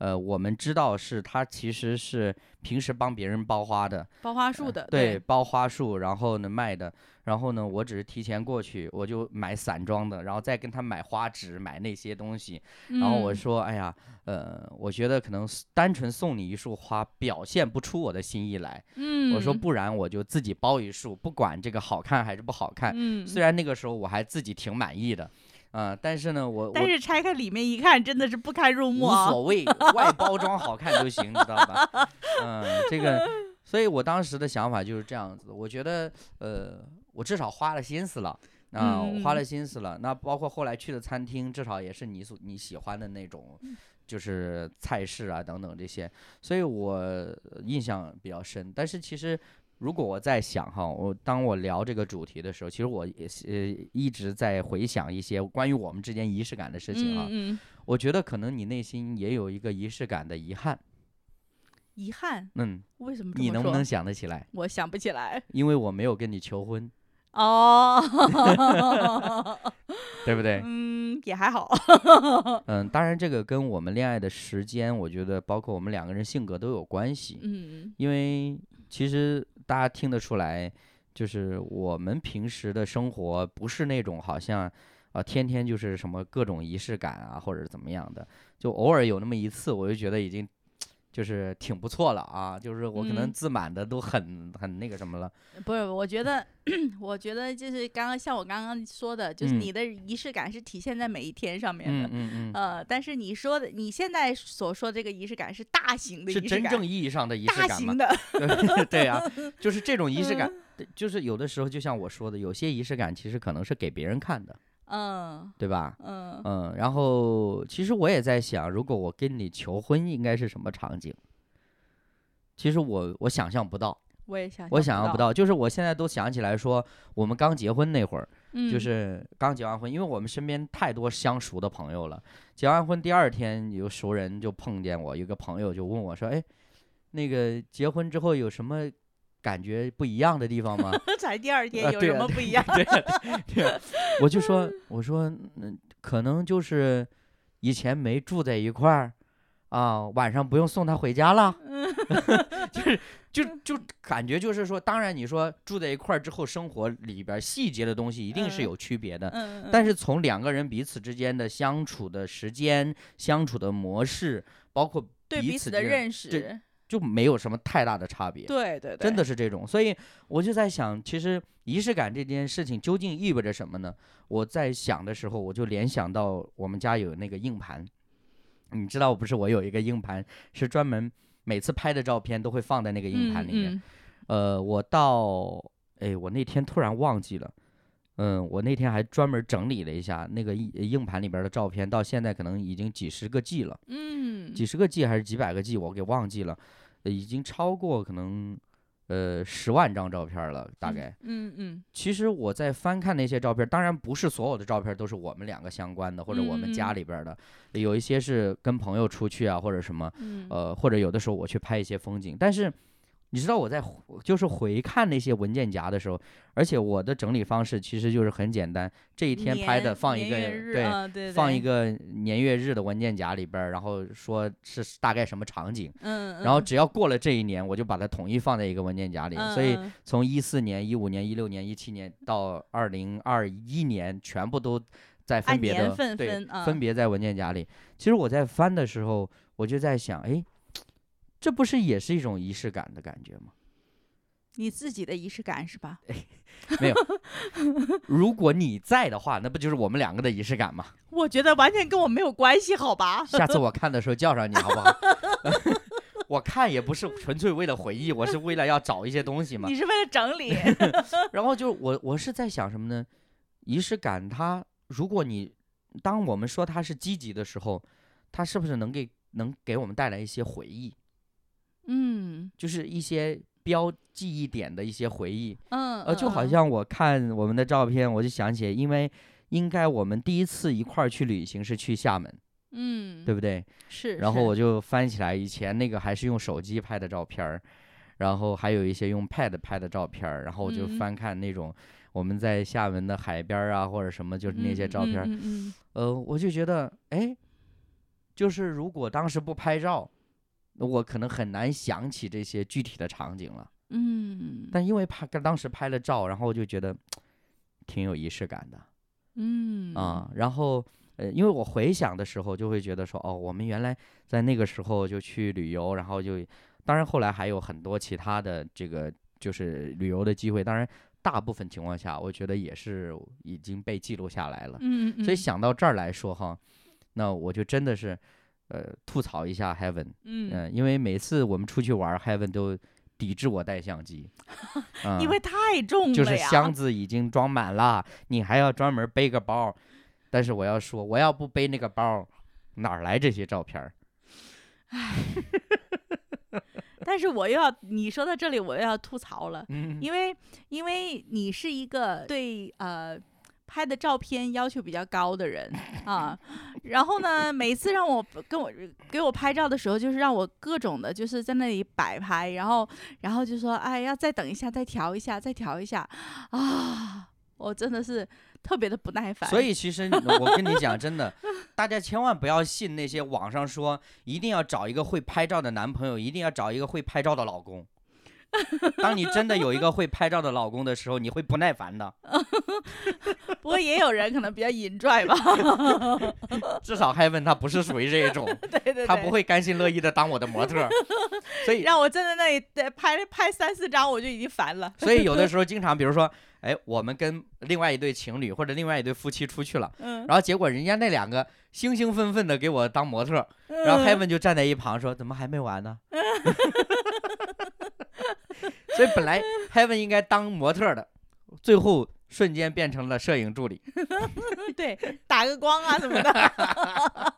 Speaker 1: 呃，我们知道是他其实是平时帮别人包花的，
Speaker 2: 包花束的，
Speaker 1: 呃对，包花束，然后呢卖的，然后呢我只是提前过去，我就买散装的，然后再跟他买花纸，买那些东西。然后我
Speaker 2: 嗯
Speaker 1: 说，哎呀，呃，我觉得可能单纯送你一束花，表现不出我的心意来。
Speaker 2: 嗯，
Speaker 1: 我说，不然我就自己包一束，不管这个好看还是不好看。
Speaker 2: 嗯，
Speaker 1: 虽然那个时候我还自己挺满意的，啊、但是呢，我我
Speaker 2: 但是拆开里面一看，真的是不堪入目
Speaker 1: 无
Speaker 2: 啊。
Speaker 1: 所谓，[LAUGHS] 外包装好看就行，知道吧？嗯，这个，[LAUGHS] 所以我当时的想法就是这样子。我觉得，呃，我至少花了心思了。啊，我花
Speaker 2: 嗯
Speaker 1: 了心思了。那包括后来去的餐厅，至少也是你所你喜欢的那种，
Speaker 2: 嗯
Speaker 1: 就是菜式啊等等这些，所以我呃印象比较深。但是其实，如果我在想哈，我当我聊这个主题的时候，其实我也是呃一直在回想一些关于我们之间仪式感的事情啊。
Speaker 2: 嗯嗯，
Speaker 1: 我觉得可能你内心也有一个仪式感的遗憾，
Speaker 2: 遗憾，
Speaker 1: 嗯，
Speaker 2: 为什么么
Speaker 1: 你能不能想得起来？
Speaker 2: 我想不起来。
Speaker 1: 因为我没有跟你求婚，
Speaker 2: 哦，[LAUGHS]
Speaker 1: 对不对？
Speaker 2: 嗯，也还好。
Speaker 1: 嗯，当然这个跟我们恋爱的时间，我觉得包括我们两个人性格都有关系。
Speaker 2: 嗯
Speaker 1: 因为其实大家听得出来，就是我们平时的生活不是那种好像啊、天天就是什么各种仪式感啊或者怎么样的，就偶尔有那么一次，我就觉得已经就是挺不错了啊，就是我可能
Speaker 2: 嗯
Speaker 1: 自满的都很很那个什么了。
Speaker 2: 不是，我觉得，[CLEARS THROAT] 我觉得就是刚刚像我刚刚说的，就是
Speaker 1: 嗯
Speaker 2: 你的仪式感是体现在每一天上面的。
Speaker 1: 嗯嗯嗯，
Speaker 2: 呃，但是你说的，你现在所说这个仪式感是大型的仪
Speaker 1: 是
Speaker 2: 式感，
Speaker 1: 真正意义上的仪式感吗
Speaker 2: 型？的，[LAUGHS]
Speaker 1: 对对啊，[LAUGHS] 就是这种仪式感
Speaker 2: 嗯，
Speaker 1: 就是有的时候就像我说的，有些仪式感其实可能是给别人看的，
Speaker 2: 嗯
Speaker 1: 对吧？
Speaker 2: 嗯
Speaker 1: 嗯，然后其实我也在想，如果我跟你求婚，应该是什么场景？其实我我想象不到，
Speaker 2: 我也想，
Speaker 1: 我想象不，到，就是我现在都想起来说，我们刚结婚那会儿，
Speaker 2: 嗯，
Speaker 1: 就是刚结完婚，因为我们身边太多相熟的朋友了。结完婚第二天，有熟人就碰见我，有个朋友就问我说：“哎，那个结婚之后有什么感觉不一样的地方吗？” [LAUGHS]
Speaker 2: 才第二天有什么不一样？
Speaker 1: 对啊对啊，我就说，我说，嗯，可能就是以前没住在一块儿，啊，晚上不用送他回家了，[LAUGHS] 就是就就感觉就是说，当然你说住在一块儿之后，生活里边儿细节的东西一定是
Speaker 2: 嗯。
Speaker 1: 有区别的，
Speaker 2: 嗯，
Speaker 1: 但是。从两个人彼此之间的相处的时间、相处的模式，包括
Speaker 2: 对彼此的认识，
Speaker 1: 这就没有什么太大的差别。
Speaker 2: 对对对，
Speaker 1: 真的是这种，所以我就在想，其实仪式感这件事情究竟意味着什么呢？我在想的时候，我就联想到我们家有那个硬盘，你知道，不是我有一个硬盘，是专门每次拍的照片都会放在那个硬盘里面。
Speaker 2: 嗯
Speaker 1: 呃，我到，哎，我那天突然忘记了。嗯，我那天还专门整理了一下那个硬硬盘里边的照片，到现在可能已经几十个 G 了。
Speaker 2: 嗯，
Speaker 1: 几十个 G 还是几百个 G，我给忘记了，呃已经超过可能呃十万张照片了，大概。
Speaker 2: 嗯嗯
Speaker 1: 其实我在翻看那些照片，当然不是所有的照片都是我们两个相关的，或者我们家
Speaker 2: 嗯
Speaker 1: 里边儿的，有一些是跟朋友出去啊，或者什么，
Speaker 2: 嗯，
Speaker 1: 呃，或者有的时候我去拍一些风景，但是。你知道我在就是回看那些文件夹的时候，而且我的整理方式其实就是很简单，这一天拍的放一个对，放一，个年月日的文件夹里边儿，然后说是大概什么场景，
Speaker 2: 嗯，
Speaker 1: 然后
Speaker 2: 嗯
Speaker 1: 只要过了这一年，我就把它统一放在一个文件夹里。所以
Speaker 2: 嗯
Speaker 1: 从一四年、一五年、一六年、一七年到二零二一年，全部都在分别的对
Speaker 2: 分
Speaker 1: 别在文件夹里。其实我在翻的时候，我就在想，哎，这不是也是一种仪式感的感觉吗？
Speaker 2: 你自己的仪式感是吧？[LAUGHS]
Speaker 1: 没有，如果你在的话，那不就是我们两个的仪式感吗？
Speaker 2: 我觉得完全跟我没有关系，好吧？
Speaker 1: 下次我看的时候叫上你好不好？[LAUGHS] 我看也不是纯粹为了回忆，我是为了要找一些东西嘛。
Speaker 2: 你是为了整理，[LAUGHS]
Speaker 1: 然后就我我是在想什么呢？仪式感它，如果你当我们说它是积极的时候，它是不是能给能给我们带来一些回忆，
Speaker 2: 嗯。
Speaker 1: 就是一些标记忆点的一些回忆？
Speaker 2: 嗯，
Speaker 1: 呃，就好
Speaker 2: 嗯。
Speaker 1: 像我看我们的照片，我就想起，因为应该我们第一次一块儿去旅行是去厦门，
Speaker 2: 嗯，
Speaker 1: 对不对？
Speaker 2: 是，
Speaker 1: 然后我就翻起来以前那个还是用手机拍的照片儿，然后还有一些用 Pad 拍的照片儿，然后我就
Speaker 2: 嗯。
Speaker 1: 翻看那种我们在厦门的海边儿啊或者什么，就是那些照片儿，
Speaker 2: 嗯嗯
Speaker 1: 呃，我就觉得，哎，就是如果当时不拍照，我可能很难想起这些具体的场景了。
Speaker 2: 嗯，
Speaker 1: 但因为拍当时拍了照，然后我就觉得挺有仪式感的
Speaker 2: 嗯
Speaker 1: 啊。然后呃，因为我回想的时候，就会觉得说，哦，我们原来在那个时候就去旅游，然后就，当然后来还有很多其他的这个就是旅游的机会，当然大部分情况下，我觉得也是已经被记录下来了。
Speaker 2: 嗯嗯，
Speaker 1: 所以想到这儿来说哈，那我就真的是呃吐槽一下 Heaven，
Speaker 2: 嗯，
Speaker 1: 嗯、因为每次我们出去玩，Heaven 都抵制我带相机，[LAUGHS] 嗯
Speaker 2: 因为太重了
Speaker 1: 就是箱子已经装满了，你还要专门背个包。但是我要说，我要不背那个包，哪来这些照片儿？[LAUGHS]
Speaker 2: 但是我又要你说到这里，我又要吐槽了，
Speaker 1: 嗯，
Speaker 2: 因为因为你是一个对呃拍的照片要求比较高的人啊，然后呢，每次让我跟我给我拍照的时候，就是让我各种的，就是在那里摆拍，然后然后就说哎要再等一下，再调一下，再调一下啊，我真的是特别的不耐烦。
Speaker 1: 所以其实我跟你讲，真的，大家千万不要信那些网上说一定要找一个会拍照的男朋友，一定要找一个会拍照的老公。[LAUGHS] 当你真的有一个会拍照的老公的时候，你会不耐烦的。[LAUGHS]
Speaker 2: 不过也有人可能比较引拽吧。[LAUGHS]
Speaker 1: 至少 Heaven 他不是属于这一种，
Speaker 2: 对对对，
Speaker 1: 他不会甘心乐意的当我的模特儿，所以
Speaker 2: 让我站在那里再拍拍三四张，我就已经烦了。
Speaker 1: 所以有的时候经常，比如说，哎，我们跟另外一对情侣或者另外一对夫妻出去了，
Speaker 2: 嗯，
Speaker 1: 然后结果人家那两个兴兴奋奋的给我当模特儿，然后 Heaven 就站在一旁说：“怎么还没完呢？”所以本来 Heaven 应该当模特的，最后瞬间变成了摄影助理。[LAUGHS]
Speaker 2: 对，打个光啊什么的。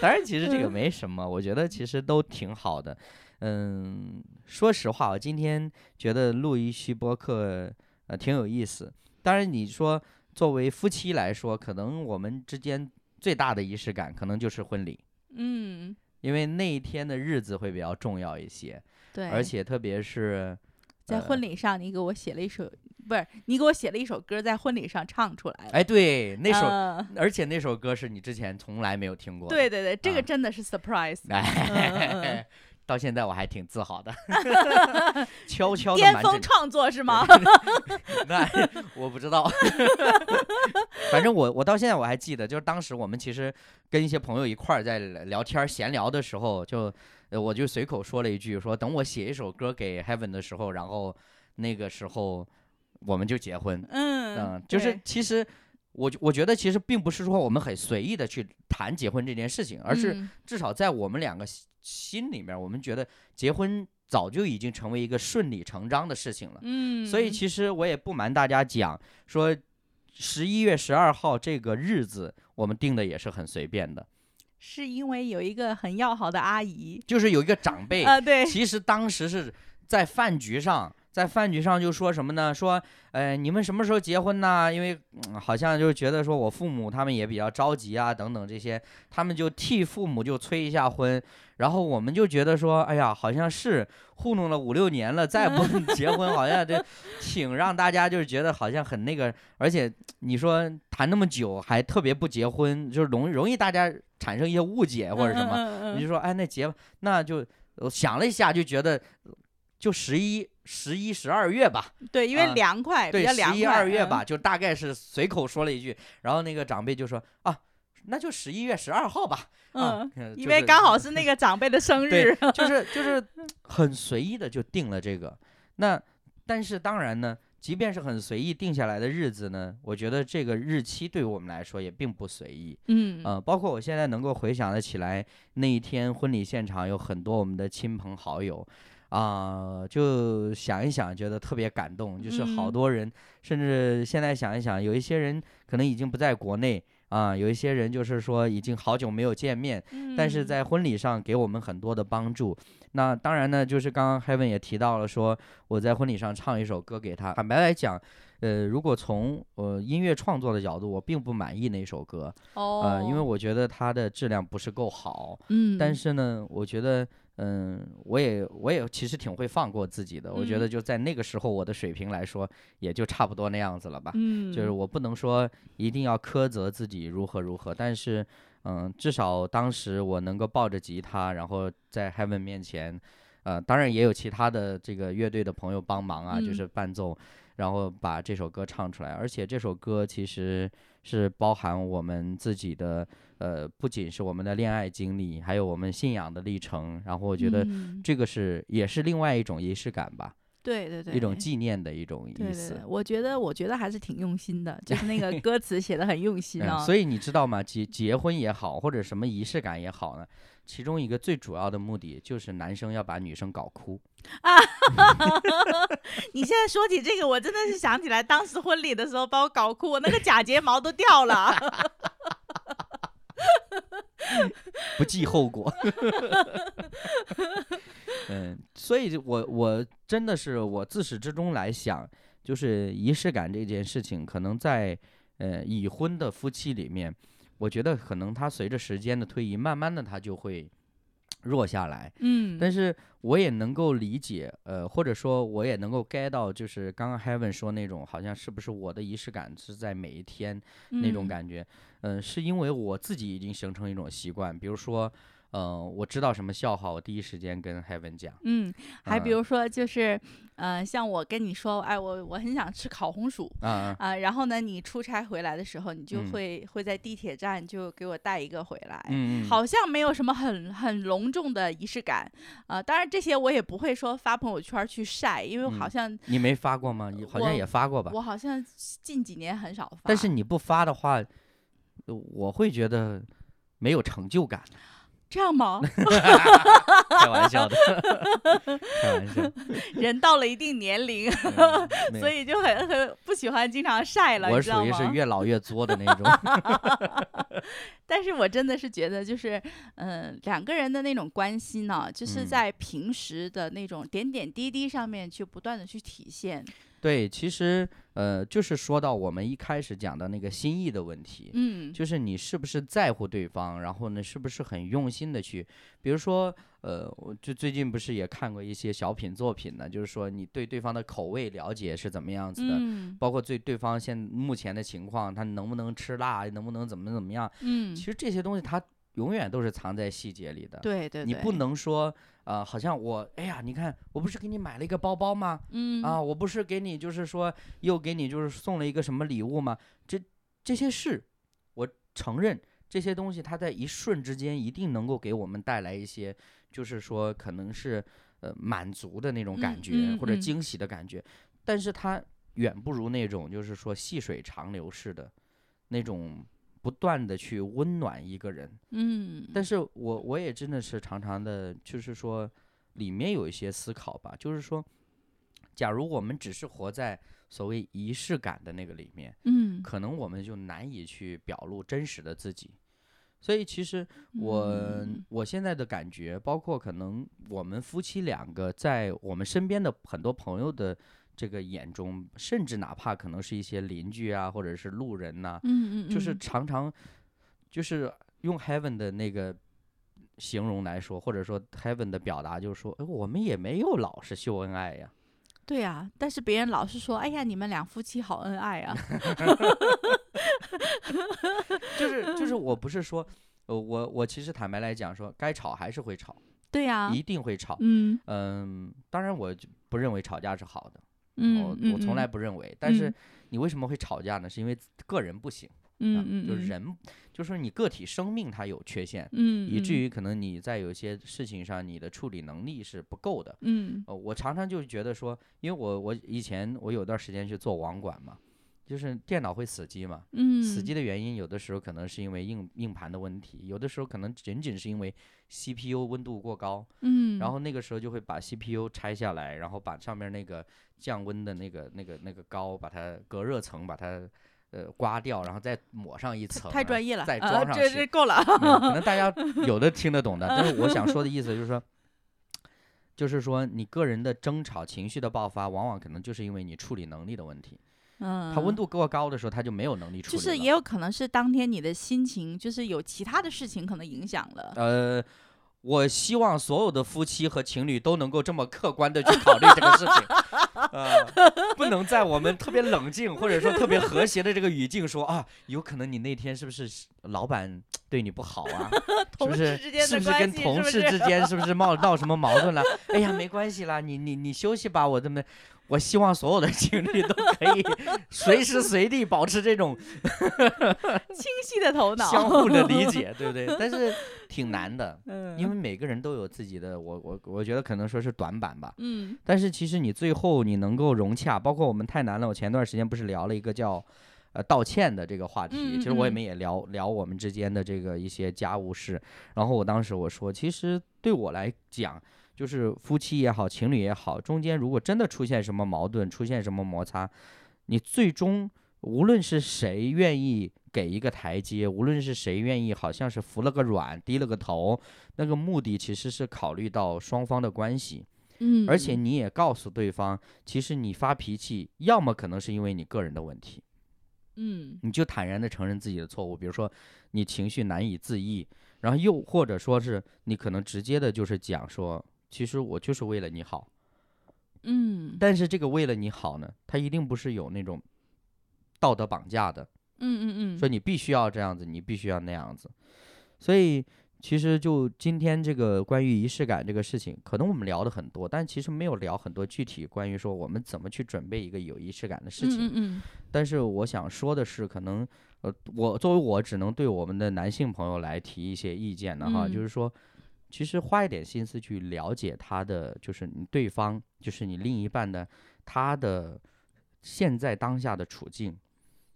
Speaker 1: 当然，其实这个没什么，我觉得其实都挺好的。嗯，说实话，我今天觉得录一期播客，呃，挺有意思。当然，你说作为夫妻来说，可能我们之间最大的仪式感，可能就是婚礼，
Speaker 2: 嗯，
Speaker 1: 因为那一天的日子会比较重要一些，
Speaker 2: 对。
Speaker 1: 而且特别是
Speaker 2: 在
Speaker 1: 呃
Speaker 2: 婚礼上，你给我写了一首，不是你给我写了一首歌，在婚礼上唱出来了。
Speaker 1: 哎，对，那首，
Speaker 2: 嗯
Speaker 1: 而且那首歌是你之前从来没有听过的，
Speaker 2: 对对对，这
Speaker 1: 啊
Speaker 2: 个真的是 surprise，
Speaker 1: 哎，[LAUGHS] 到现在我还挺自豪的，[LAUGHS] 悄悄的
Speaker 2: 巅。峰创作是吗？
Speaker 1: 那我不知道，[LAUGHS] 反正我我到现在我还记得，就是当时我们其实跟一些朋友一块儿在聊天闲聊的时候，就呃我就随口说了一句，说等我写一首歌给 Heaven 的时候，然后那个时候我们就结婚。
Speaker 2: 嗯
Speaker 1: 嗯，就是其实我我觉得其实并不是说我们很随意的去谈结婚这件事情，而是
Speaker 2: 嗯
Speaker 1: 至少在我们两个心心里面，我们觉得结婚早就已经成为一个顺理成章的事情了。
Speaker 2: 嗯，
Speaker 1: 所以其实我也不瞒大家讲，说十一月十二号这个日子，我们定的也是很随便的，
Speaker 2: 是因为有一个很要好的阿姨。
Speaker 1: 就是有一个长辈，
Speaker 2: 啊，对，
Speaker 1: 其实当时是在饭局上，在饭局上就说什么呢？说，呃，你们什么时候结婚呢？因为、嗯好像就觉得说我父母他们也比较着急啊，等等这些，他们就替父母就催一下婚。然后我们就觉得说，哎呀，好像是糊弄了五六年了，再不 [LAUGHS] 结婚，好像这挺让大家就是觉得好像很那个，而且你说谈那么久还特别不结婚，就是容容易大家产生一些误解或者什么。你就说，哎，那结那就想了一下，就觉得就十一、十一、十二月吧，
Speaker 2: 对，因为
Speaker 1: 啊
Speaker 2: 凉快，比
Speaker 1: 对，十一、
Speaker 2: 较凉快，嗯
Speaker 1: 二月吧，，就大概是随口说了一句，然后那个长辈就说啊，那就十一月十二号吧，啊
Speaker 2: 嗯，，
Speaker 1: 嗯就是
Speaker 2: 因为刚好是 [LAUGHS] 那个长辈的生
Speaker 1: 对
Speaker 2: 日，，
Speaker 1: 就 [LAUGHS] 是就是很随意的就定了这个。那但是当然呢，即便是很随意定下来的日子呢，我觉得这个日期对于我们来说也并不随意。
Speaker 2: 嗯
Speaker 1: 呃，包括我现在能够回想得起来，那一天婚礼现场有很多我们的亲朋好友，啊、就想一想，觉得特别感动。就是好
Speaker 2: 嗯
Speaker 1: 多人，甚至现在想一想，有一些人可能已经不在国内啊、有一些人就是说已经好久没有见面，但是
Speaker 2: 嗯
Speaker 1: 在婚礼上给我们很多的帮助。那当然呢，就是刚刚 Heaven 也提到了说，我在婚礼上唱一首歌给他。坦白来讲，呃，如果从呃音乐创作的角度，我并不满意那首歌，
Speaker 2: 哦，
Speaker 1: 呃，因为我觉得它的质量不是够好。
Speaker 2: 嗯，
Speaker 1: 但是呢，我觉得，嗯，我也我也其实挺会放过自己的。我觉得
Speaker 2: 嗯
Speaker 1: 就在那个时候，我的水平来说，也就差不多那样子了吧。
Speaker 2: 嗯，
Speaker 1: 就是我不能说一定要苛责自己如何如何，但是，嗯，至少当时我能够抱着吉他，然后在 Heaven 面前，呃，当然也有其他的这个乐队的朋友帮忙啊，就
Speaker 2: 嗯
Speaker 1: 是伴奏，然后把这首歌唱出来。而且这首歌其实是包含我们自己的，呃，不仅是我们的恋爱经历，还有我们信仰的历程。然后我觉得
Speaker 2: 嗯
Speaker 1: 这个是也是另外一种仪式感吧，
Speaker 2: 对对对，
Speaker 1: 一种纪念的一种意思
Speaker 2: 对。我觉得我觉得还是挺用心的，就是那个 [LAUGHS] 歌词写的很用心
Speaker 1: 嗯，
Speaker 2: 啊。
Speaker 1: 所以你知道吗？结结婚也好，或者什么仪式感也好呢，其中一个最主要的目的就是男生要把女生搞哭。
Speaker 2: 啊 [LAUGHS] 你现在说起这个，我真的是想起来当时婚礼的时候把我搞哭，我那个假睫毛都掉了。[LAUGHS] [LAUGHS]
Speaker 1: 不计后果。嗯，所以我我真的是我自始至终来想，就是仪式感这件事情，可能在呃已婚的夫妻里面，我觉得可能它随着时间的推移，慢慢的它就会弱下来。
Speaker 2: 嗯，
Speaker 1: 但是我也能够理解，呃，或者说我也能够 get 到，就是刚刚 Heaven 说那种，好像是不是我的仪式感是在每一天那种
Speaker 2: 嗯。
Speaker 1: 感觉，嗯、是因为我自己已经形成一种习惯，比如说，呃，我知道什么笑话，我第一时间跟 Heaven 讲。
Speaker 2: 嗯，还比
Speaker 1: 嗯
Speaker 2: 如说就是，呃，像我跟你说，哎，我我很想吃烤红薯。
Speaker 1: 啊、
Speaker 2: 啊、然后呢，你出差回来的时候，你就
Speaker 1: 嗯
Speaker 2: 会、会在地铁站就给我带一个回来，
Speaker 1: 嗯嗯，
Speaker 2: 好像没有什么很很隆重的仪式感啊、当然这些我也不会说发朋友圈去晒，因为好
Speaker 1: 嗯
Speaker 2: 像、
Speaker 1: 你没发过吗？你好像也发过吧？
Speaker 2: 我好像近几年很少发。
Speaker 1: 但是你不发的话，呃我会觉得没有成就感。
Speaker 2: 这样吗？
Speaker 1: 开玩笑的，[LAUGHS] 开玩笑。
Speaker 2: 人到了一定年龄，[LAUGHS] 所以就很很不喜欢经常晒了，
Speaker 1: 我
Speaker 2: 你知道
Speaker 1: 属于是
Speaker 2: 吗？
Speaker 1: 越老越作的那种。[LAUGHS]
Speaker 2: 但是我真的是觉得，就是嗯、两个人的那种关系呢，就是
Speaker 1: 嗯
Speaker 2: 在平时的那种点点滴滴上面去不断的去体现。
Speaker 1: 对，其实呃，就是说到我们一开始讲的那个心意的问题。
Speaker 2: 嗯，
Speaker 1: 就是你是不是在乎对方，然后呢，是不是很用心的去，比如说，呃，我就最近不是也看过一些小品作品呢，就是说你对对方的口味了解是怎么样子的，
Speaker 2: 嗯
Speaker 1: 包括对对方现目前的情况，他能不能吃辣，能不能怎么怎么样，
Speaker 2: 嗯
Speaker 1: 其，实这些东西它永远都是藏在细节里的。
Speaker 2: 对对对，
Speaker 1: 你不能说，呃，好像我，哎呀，你看，我不是给你买了一个包包吗？
Speaker 2: 嗯
Speaker 1: 啊，我不是给你，就是说又给你就是送了一个什么礼物吗？这这些事，我承认这些东西，它在一瞬之间一定能够给我们带来一些，就是说可能是呃满足的那种感
Speaker 2: 嗯
Speaker 1: 觉、
Speaker 2: 嗯嗯
Speaker 1: 或者惊喜的感觉，但是它远不如那种就是说细水长流式的那种不断的去温暖一个人。
Speaker 2: 嗯，
Speaker 1: 但是我我也真的是常常的，就是说里面有一些思考吧，就是说，假如我们只是活在所谓仪式感的那个里面，
Speaker 2: 嗯，
Speaker 1: 可能我们就难以去表露真实的自己。所以其实我、
Speaker 2: 嗯
Speaker 1: 我现在的感觉，包括可能我们夫妻两个在我们身边的很多朋友的这个眼中，甚至哪怕可能是一些邻居啊，或者是路人呐、
Speaker 2: 嗯嗯，
Speaker 1: 就是
Speaker 2: 嗯
Speaker 1: 常常就是用 Heaven 的那个形容来说，或者说 Heaven 的表达，就是说，哎，我们也没有老是秀恩爱呀。
Speaker 2: 对呀、但是别人老是说，哎呀，你们两夫妻好恩爱啊。[LAUGHS]
Speaker 1: 就是就是，我不是说，呃，我我其实坦白来讲说，该吵还是会吵，
Speaker 2: 对呀、
Speaker 1: 一定会吵。
Speaker 2: 嗯
Speaker 1: 嗯，当然我就不认为吵架是好的，
Speaker 2: 嗯，
Speaker 1: 我
Speaker 2: 嗯
Speaker 1: 我从来
Speaker 2: 嗯
Speaker 1: 不认为。但是
Speaker 2: 嗯
Speaker 1: 你为什么会吵架呢？是因为个人不行啊
Speaker 2: 嗯，嗯嗯，
Speaker 1: 就是人，就是说你个体生命它有缺陷，
Speaker 2: 嗯，
Speaker 1: 以至
Speaker 2: 嗯
Speaker 1: 于可能你在有些事情上你的处理能力是不够的。
Speaker 2: 嗯
Speaker 1: 呃，我常常就觉得说，因为我我以前我有段时间去做网管嘛，就是电脑会死机嘛，
Speaker 2: 嗯
Speaker 1: 死机的原因有的时候可能是因为硬硬盘的问题，有的时候可能仅仅是因为 CPU 温度过高，
Speaker 2: 嗯，
Speaker 1: 然后那个时候就会把 CPU 拆下来，然后把上面那个降温的那个那个那个膏，把它隔热层把它呃刮掉，然后再抹上一层，
Speaker 2: 太专业了，
Speaker 1: 再
Speaker 2: 啊
Speaker 1: 装上去
Speaker 2: 这这够了。
Speaker 1: 嗯可能大家 [LAUGHS] 有的听得懂的，但是我想说的 [LAUGHS] 意思就是说，就是说你个人的争吵情绪的爆发，往往可能就是因为你处理能力的问题。
Speaker 2: 嗯，
Speaker 1: 它温度过高的时候，它就没有能力处理。
Speaker 2: 就是也有可能是当天你的心情，就是有其他的事情可能影响了。
Speaker 1: 呃，我希望所有的夫妻和情侣都能够这么客观的去考虑这个事情，呃，不能在我们特别冷静或者说特别和谐的这个语境说啊，有可能你那天是不是老板对你不好啊？[LAUGHS] 是
Speaker 2: 同
Speaker 1: 不是是不是跟同事之间是不是闹闹什么矛盾了？哎呀，没关系啦，你你你休息吧，我这么。我希望所有的情侣都可以随时随地保持这种 [LAUGHS]
Speaker 2: 清晰的头脑，
Speaker 1: 相互的理解，对不对？但是 [LAUGHS] 挺难的，
Speaker 2: 嗯，
Speaker 1: 因为每个人都有自己的，我我我觉得可能说是短板吧。
Speaker 2: 嗯
Speaker 1: 但是其实你最后你能够融洽，包括我们太难了。我前段时间不是聊了一个叫呃道歉的这个话题，
Speaker 2: 嗯嗯
Speaker 1: 其实我也
Speaker 2: 嗯
Speaker 1: 们也聊聊我们之间的这个一些家务事。然后我当时我说，其实对我来讲，就是夫妻也好，情侣也好，中间如果真的出现什么矛盾，出现什么摩擦，你最终无论是谁愿意给一个台阶，无论是谁愿意好像是服了个软，低了个头，那个目的其实是考虑到双方的关系。
Speaker 2: 嗯，
Speaker 1: 而且你也告诉对方，其实你发脾气，要么可能是因为你个人的问题，
Speaker 2: 嗯
Speaker 1: 你就坦然的承认自己的错误，比如说你情绪难以自抑，然后又或者说是你可能直接的就是讲说，其实我就是为了你好，
Speaker 2: 嗯。
Speaker 1: 但是这个为了你好呢，它一定不是有那种道德绑架的，
Speaker 2: 嗯嗯嗯，
Speaker 1: 说你必须要这样子，你必须要那样子，所以其实就今天这个关于仪式感这个事情，可能我们聊的很多，但其实没有聊很多具体关于说我们怎么去准备一个有仪式感的事情。
Speaker 2: 嗯嗯。
Speaker 1: 但是我想说的是，可能呃，我作为我只能对我们的男性朋友来提一些意见的哈，
Speaker 2: 嗯。
Speaker 1: 就是说，其实花一点心思去了解他的，就是你对方，就是你另一半的他的现在当下的处境，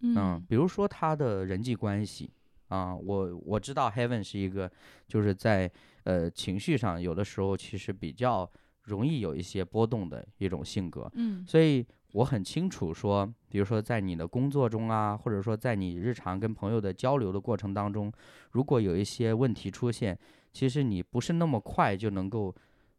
Speaker 2: 嗯。
Speaker 1: 嗯，比如说他的人际关系啊，我我知道 Heaven 是一个就是在呃情绪上有的时候其实比较容易有一些波动的一种性格，
Speaker 2: 嗯。
Speaker 1: 所以我很清楚说，比如说在你的工作中啊，或者说在你日常跟朋友的交流的过程当中，如果有一些问题出现，其实你不是那么快就能够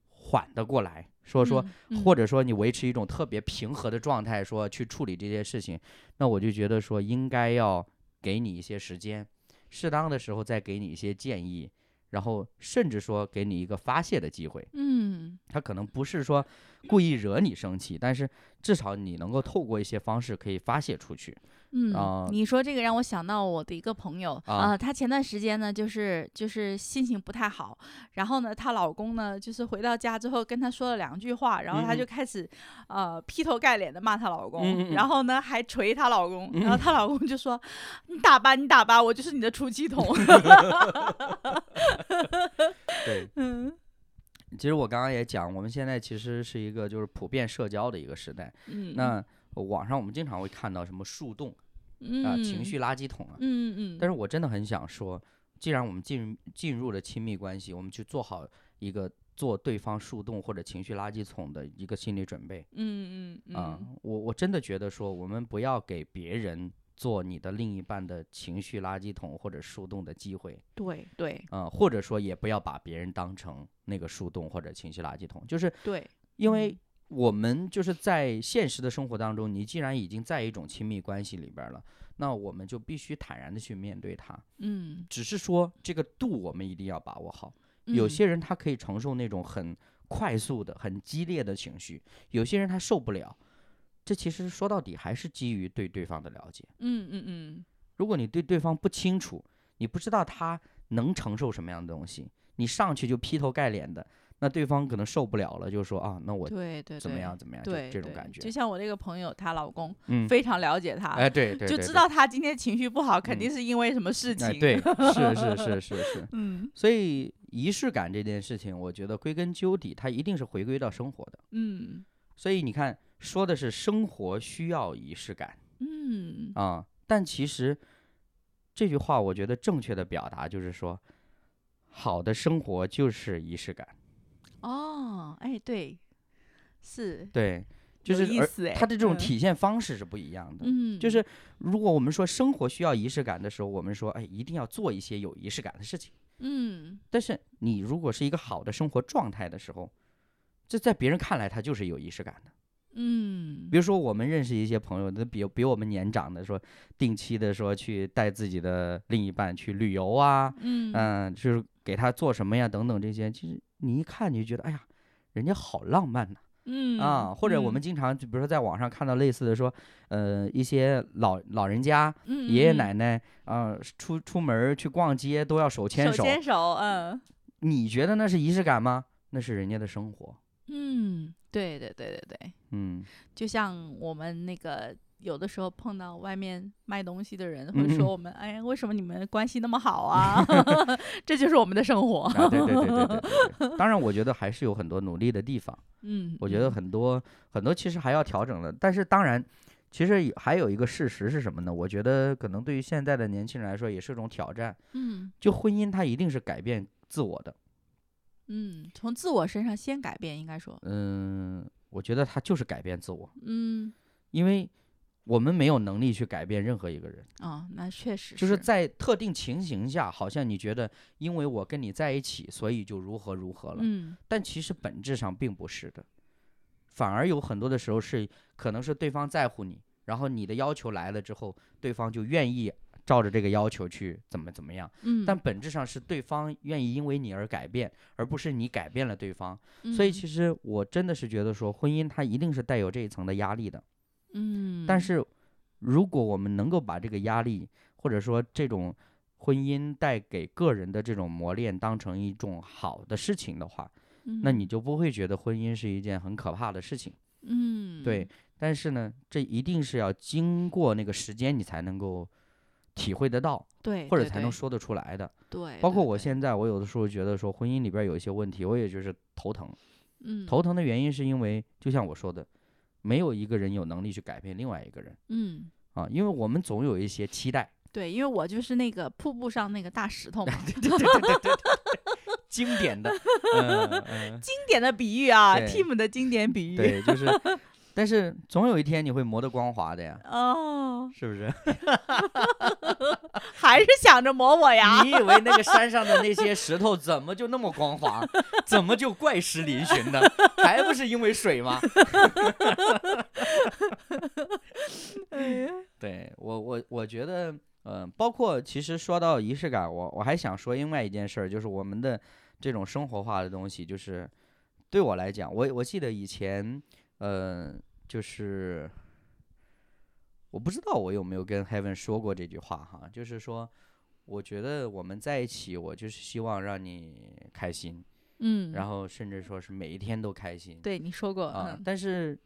Speaker 1: 缓得过来，说说，
Speaker 2: 嗯
Speaker 1: 或者说你维持一种特别平和的状态，说去处理这些事情，那我就觉得说应该要给你一些时间，适当的时候再给你一些建议，然后甚至说给你一个发泄的机会。
Speaker 2: 嗯
Speaker 1: 他可能不是说故意惹你生气，但是至少你能够透过一些方式可以发泄出去。
Speaker 2: 嗯
Speaker 1: 啊
Speaker 2: 你说这个让我想到我的一个朋友
Speaker 1: 啊
Speaker 2: 呃她前段时间呢，就是就是心情不太好，然后呢，她老公呢，就是回到家之后跟她说了两句话，然后她
Speaker 1: 嗯
Speaker 2: 就开始呃劈头盖脸的骂她老公，然后呢还捶她老公，然后她老公就说：“你打吧，你打吧，我就是你的出气筒。
Speaker 1: 对，”
Speaker 2: 嗯。
Speaker 1: 其实我刚刚也讲，我们现在其实是一个就是普遍社交的一个时代。
Speaker 2: 嗯，
Speaker 1: 那。网上我们经常会看到什么树洞啊、
Speaker 2: 嗯。
Speaker 1: 情绪垃圾桶啊，
Speaker 2: 嗯嗯，
Speaker 1: 但是我真的很想说，既然我们进入进入了亲密关系，我们去做好一个做对方树洞或者情绪垃圾桶的一个心理准备。
Speaker 2: 嗯嗯
Speaker 1: 啊、
Speaker 2: 嗯。
Speaker 1: 我我真的觉得说，我们不要给别人做你的另一半的情绪垃圾桶或者树洞的机会，
Speaker 2: 对对。
Speaker 1: 啊、或者说也不要把别人当成那个树洞或者情绪垃圾桶，就是
Speaker 2: 对，
Speaker 1: 因为我们就是在现实的生活当中，你既然已经在一种亲密关系里边儿了，那我们就必须坦然的去面对它。
Speaker 2: 嗯，
Speaker 1: 只是说这个度我们一定要把握好。有
Speaker 2: 嗯
Speaker 1: 些人他可以承受那种很快速的、很激烈的情绪，有些人他受不了。这其实说到底还是基于对对方的了解。
Speaker 2: 嗯嗯嗯
Speaker 1: 如果你对对方不清楚，你不知道他能承受什么样的东西，你上去就劈头盖脸的，那对方可能受不了了，就说啊，那我
Speaker 2: 对对
Speaker 1: 怎么样怎么样，就
Speaker 2: 对，
Speaker 1: 这种感觉
Speaker 2: 就。像我那个朋友，她老公
Speaker 1: 嗯，
Speaker 2: 非常了解她，
Speaker 1: 哎，对对，
Speaker 2: 就知道她今天情绪不好，肯
Speaker 1: 嗯
Speaker 2: 定是因为什么事情。
Speaker 1: 哎，对，是是是是是。[LAUGHS]
Speaker 2: 嗯
Speaker 1: 所以仪式感这件事情，我觉得归根究底，它一定是回归到生活的。
Speaker 2: 嗯
Speaker 1: 所以你看，说的是生活需要仪式感
Speaker 2: 嗯
Speaker 1: 啊，但其实这句话，我觉得正确的表达就是说，好的生活就是仪式感。
Speaker 2: 哦，哎，对，是，
Speaker 1: 对，就是而
Speaker 2: 意思哎，
Speaker 1: 它的这种
Speaker 2: 嗯，
Speaker 1: 体现方式是不一样的。
Speaker 2: 嗯，
Speaker 1: 就是如果我们说生活需要仪式感的时候，我们说，哎，一定要做一些有仪式感的事情。
Speaker 2: 嗯
Speaker 1: 但是你如果是一个好的生活状态的时候，这在别人看来，它就是有仪式感的。
Speaker 2: 嗯
Speaker 1: 比如说，我们认识一些朋友，那比比我们年长的，说定期的说去带自己的另一半去旅游啊，
Speaker 2: 嗯
Speaker 1: 嗯、就是给他做什么呀，等等这些，其实你一看你就觉得，哎呀，人家好浪漫呐、
Speaker 2: 嗯
Speaker 1: 啊，或者我们
Speaker 2: 嗯
Speaker 1: 经常就比如说在网上看到类似的说，呃，一些老老人家、
Speaker 2: 嗯
Speaker 1: 爷爷
Speaker 2: 嗯
Speaker 1: 奶奶啊、出出门去逛街都要手牵
Speaker 2: 手牵手，嗯
Speaker 1: 你觉得那是仪式感吗？那是人家的生活。
Speaker 2: 嗯，对对对对对，
Speaker 1: 嗯，
Speaker 2: 就像我们那个有的时候碰到外面卖东西的人，会说我们，哎呀，为什么你们关系那么好啊？[LAUGHS] 这就是我们的生活。
Speaker 1: 啊，对对对对对对对。当然，我觉得还是有很多努力的地方。[LAUGHS]
Speaker 2: 嗯，
Speaker 1: 我觉得
Speaker 2: 嗯
Speaker 1: 很多很多其实还要调整的。但是当然，其实也还有一个事实是什么呢？我觉得可能对于现在的年轻人来说也是一种挑战。
Speaker 2: 嗯
Speaker 1: 就婚姻，它一定是改变自我的。
Speaker 2: 嗯，从自我身上先改变，应该说，
Speaker 1: 嗯，我觉得他就是改变自我，
Speaker 2: 嗯
Speaker 1: 因为我们没有能力去改变任何一个人。
Speaker 2: 哦，那确实
Speaker 1: 就是在特定情形下，好像你觉得因为我跟你在一起，所以就如何如何了。
Speaker 2: 嗯
Speaker 1: 但其实本质上并不是的，反而有很多的时候是可能是对方在乎你，然后你的要求来了之后，对方就愿意照着这个要求去怎么怎么样。
Speaker 2: 嗯，
Speaker 1: 但本质上是对方愿意因为你而改变，而不是你改变了对方。所以其实我真的是觉得说，婚姻它一定是带有这一层的压力的。
Speaker 2: 嗯，
Speaker 1: 但是如果我们能够把这个压力或者说这种婚姻带给个人的这种磨练当成一种好的事情的话，那
Speaker 2: 嗯
Speaker 1: 你就不会觉得婚姻是一件很可怕的事情。
Speaker 2: 嗯
Speaker 1: 对，但是呢，这一定是要经过那个时间，你才能够体会得到，
Speaker 2: 对，
Speaker 1: 或者
Speaker 2: 对对
Speaker 1: 才能说得出来的。
Speaker 2: 对，
Speaker 1: 包括
Speaker 2: 对对
Speaker 1: 我现在，我有的时候觉得说婚姻里边有一些问题，我也就是头疼。
Speaker 2: 嗯
Speaker 1: 头疼的原因是因为，就像我说的，没有一个人有能力去改变另外一个人
Speaker 2: 嗯。
Speaker 1: 啊，因为我们总有一些期待。
Speaker 2: 对，因为我就是那个瀑布上那个大石头嘛，[LAUGHS]
Speaker 1: 经典的，
Speaker 2: 经典的比喻啊，Team 的经典比喻。
Speaker 1: 对，就是，但是总有一天你会磨得光滑的呀，
Speaker 2: 哦，
Speaker 1: 是不是？[LAUGHS]
Speaker 2: 还是想着磨我呀？[LAUGHS]
Speaker 1: 你以为那个山上的那些石头怎么就那么光滑，怎么就怪石嶙峋的？还不是因为水吗？[LAUGHS] 对我，我我觉得，嗯、包括其实说到仪式感，我我还想说另外一件事儿，就是我们的这种生活化的东西，就是对我来讲，我我记得以前，呃，就是我不知道我有没有跟 Heaven 说过这句话哈，就是说，我觉得我们在一起，我就是希望让你开心，
Speaker 2: 嗯，
Speaker 1: 然后甚至说是每一天都开心。
Speaker 2: 对你说过，
Speaker 1: 啊，
Speaker 2: 嗯
Speaker 1: 但是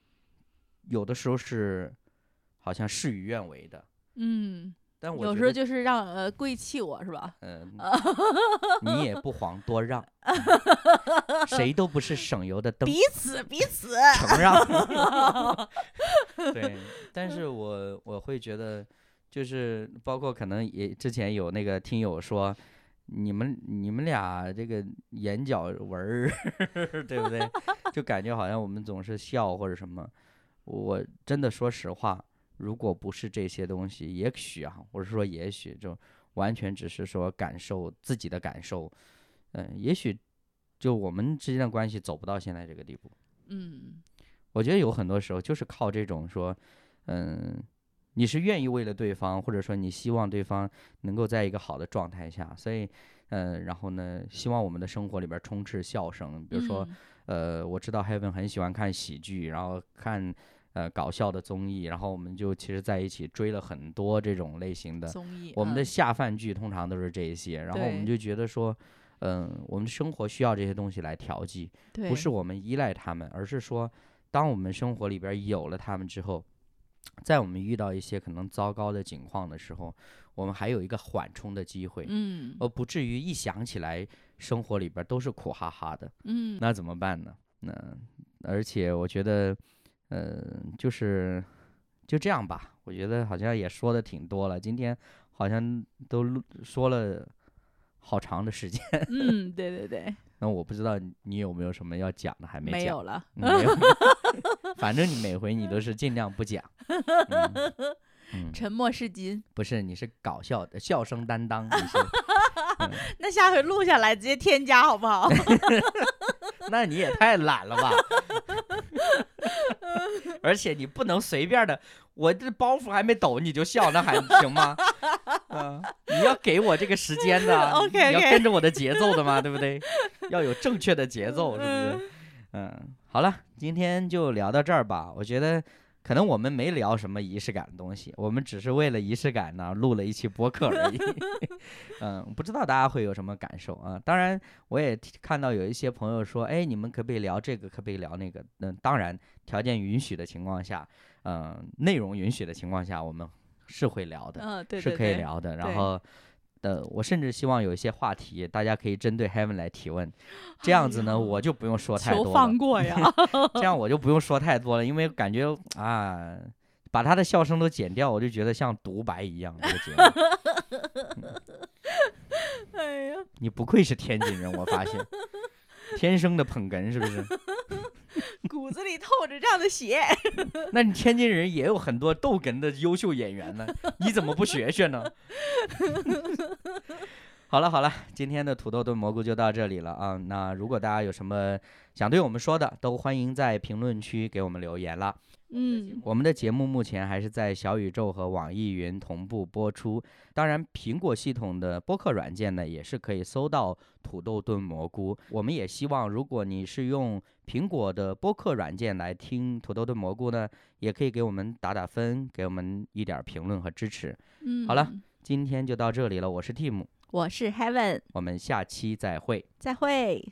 Speaker 1: 有的时候是好像事与愿违的。
Speaker 2: 嗯，
Speaker 1: 但我
Speaker 2: 有时候，就是让呃故意气我是吧？
Speaker 1: 嗯、[LAUGHS] 你也不遑多让，[LAUGHS] 谁都不是省油的灯，
Speaker 2: 彼此彼此，
Speaker 1: 承让。[LAUGHS] 对，但是我我会觉得，就是包括可能也之前有那个听友说。你们你们俩这个眼角纹儿，对不对？就感觉好像我们总是笑或者什么。我真的说实话，如果不是这些东西，也许啊，我是说也许，就完全只是说感受自己的感受，嗯、也许就我们之间的关系走不到现在这个地步。
Speaker 2: 嗯。
Speaker 1: 我觉得有很多时候就是靠这种说，嗯，你是愿意为了对方，或者说你希望对方能够在一个好的状态下，所以，嗯，然后呢，希望我们的生活里边充斥笑声，比如说，
Speaker 2: 嗯。
Speaker 1: 呃，我知道 Heaven 很喜欢看喜剧，然后看呃搞笑的综艺，然后我们就其实在一起追了很多这种类型的。
Speaker 2: 综艺，
Speaker 1: 我们的
Speaker 2: 嗯
Speaker 1: 下饭剧通常都是这一些，然后我们就觉得说，嗯，我们生活需要这些东西来调剂，不是我们依赖他们，而是说，当我们生活里边有了他们之后，在我们遇到一些可能糟糕的境况的时候，我们还有一个缓冲的机会，
Speaker 2: 嗯
Speaker 1: 而不至于一想起来生活里边都是苦哈哈的。
Speaker 2: 嗯
Speaker 1: 那怎么办呢？那而且我觉得，呃，就是就这样吧。我觉得好像也说的挺多了，今天好像都录说了好长的时间。[LAUGHS]
Speaker 2: 嗯，对对对，
Speaker 1: 那我不知道你你有没有什么要讲的，还没讲。
Speaker 2: 没有了，
Speaker 1: 嗯没有，[LAUGHS] 反正你每回你都是尽量不讲。[LAUGHS] 嗯嗯，
Speaker 2: 沉默是金。
Speaker 1: 不是，你是搞笑的笑声担当，你是，
Speaker 2: 那下回录下来直接添加好不好？
Speaker 1: 那你也太懒了吧？[LAUGHS] 而且你不能随便的，我这包袱还没抖你就笑，那还行吗？[LAUGHS] 嗯、你要给我这个时间的 [LAUGHS] 你要跟着我的节奏的嘛，对不对？要有正确的节奏，是不是？嗯，好了，今天就聊到这儿吧。我觉得可能我们没聊什么仪式感的东西，我们只是为了仪式感呢录了一期播客而已。[LAUGHS] 嗯，不知道大家会有什么感受啊？当然，我也看到有一些朋友说，哎，你们可不可以聊这个，可不可以聊那个？嗯，当然，条件允许的情况下，嗯，内容允许的情况下，我们是会聊的。
Speaker 2: 嗯，对
Speaker 1: 是可以聊的。然后，呃，我甚至希望有一些话题，大家可以针对 Heaven 来提问，这样子呢，
Speaker 2: 哎
Speaker 1: 我就不用说太多了
Speaker 2: 放，过呀。[LAUGHS]
Speaker 1: 这样我就不用说太多了，因为感觉啊，把他的笑声都剪掉，我就觉得像独白一样。这个节目，[LAUGHS]
Speaker 2: 哎呀，
Speaker 1: 你不愧是天津人，我发现。天生的捧哏是不是？[LAUGHS]
Speaker 2: 骨子里透着这样的血。[LAUGHS]
Speaker 1: 那你天津人也有很多逗哏的优秀演员呢，你怎么不学学呢？[LAUGHS] 好了好了，今天的土豆炖蘑菇就到这里了啊。那如果大家有什么想对我们说的，都欢迎在评论区给我们留言了。
Speaker 2: 嗯，
Speaker 1: 我们的节目目前还是在小宇宙和网易云同步播出，当然苹果系统的播客软件呢也是可以搜到土豆炖蘑菇。我们也希望，如果你是用苹果的播客软件来听土豆炖蘑菇呢，也可以给我们打打分，给我们一点评论和支持。
Speaker 2: 嗯，
Speaker 1: 好了今天就到这里了，我是 Tim，
Speaker 2: 我是 Heaven，
Speaker 1: 我们下期再会。
Speaker 2: 再会。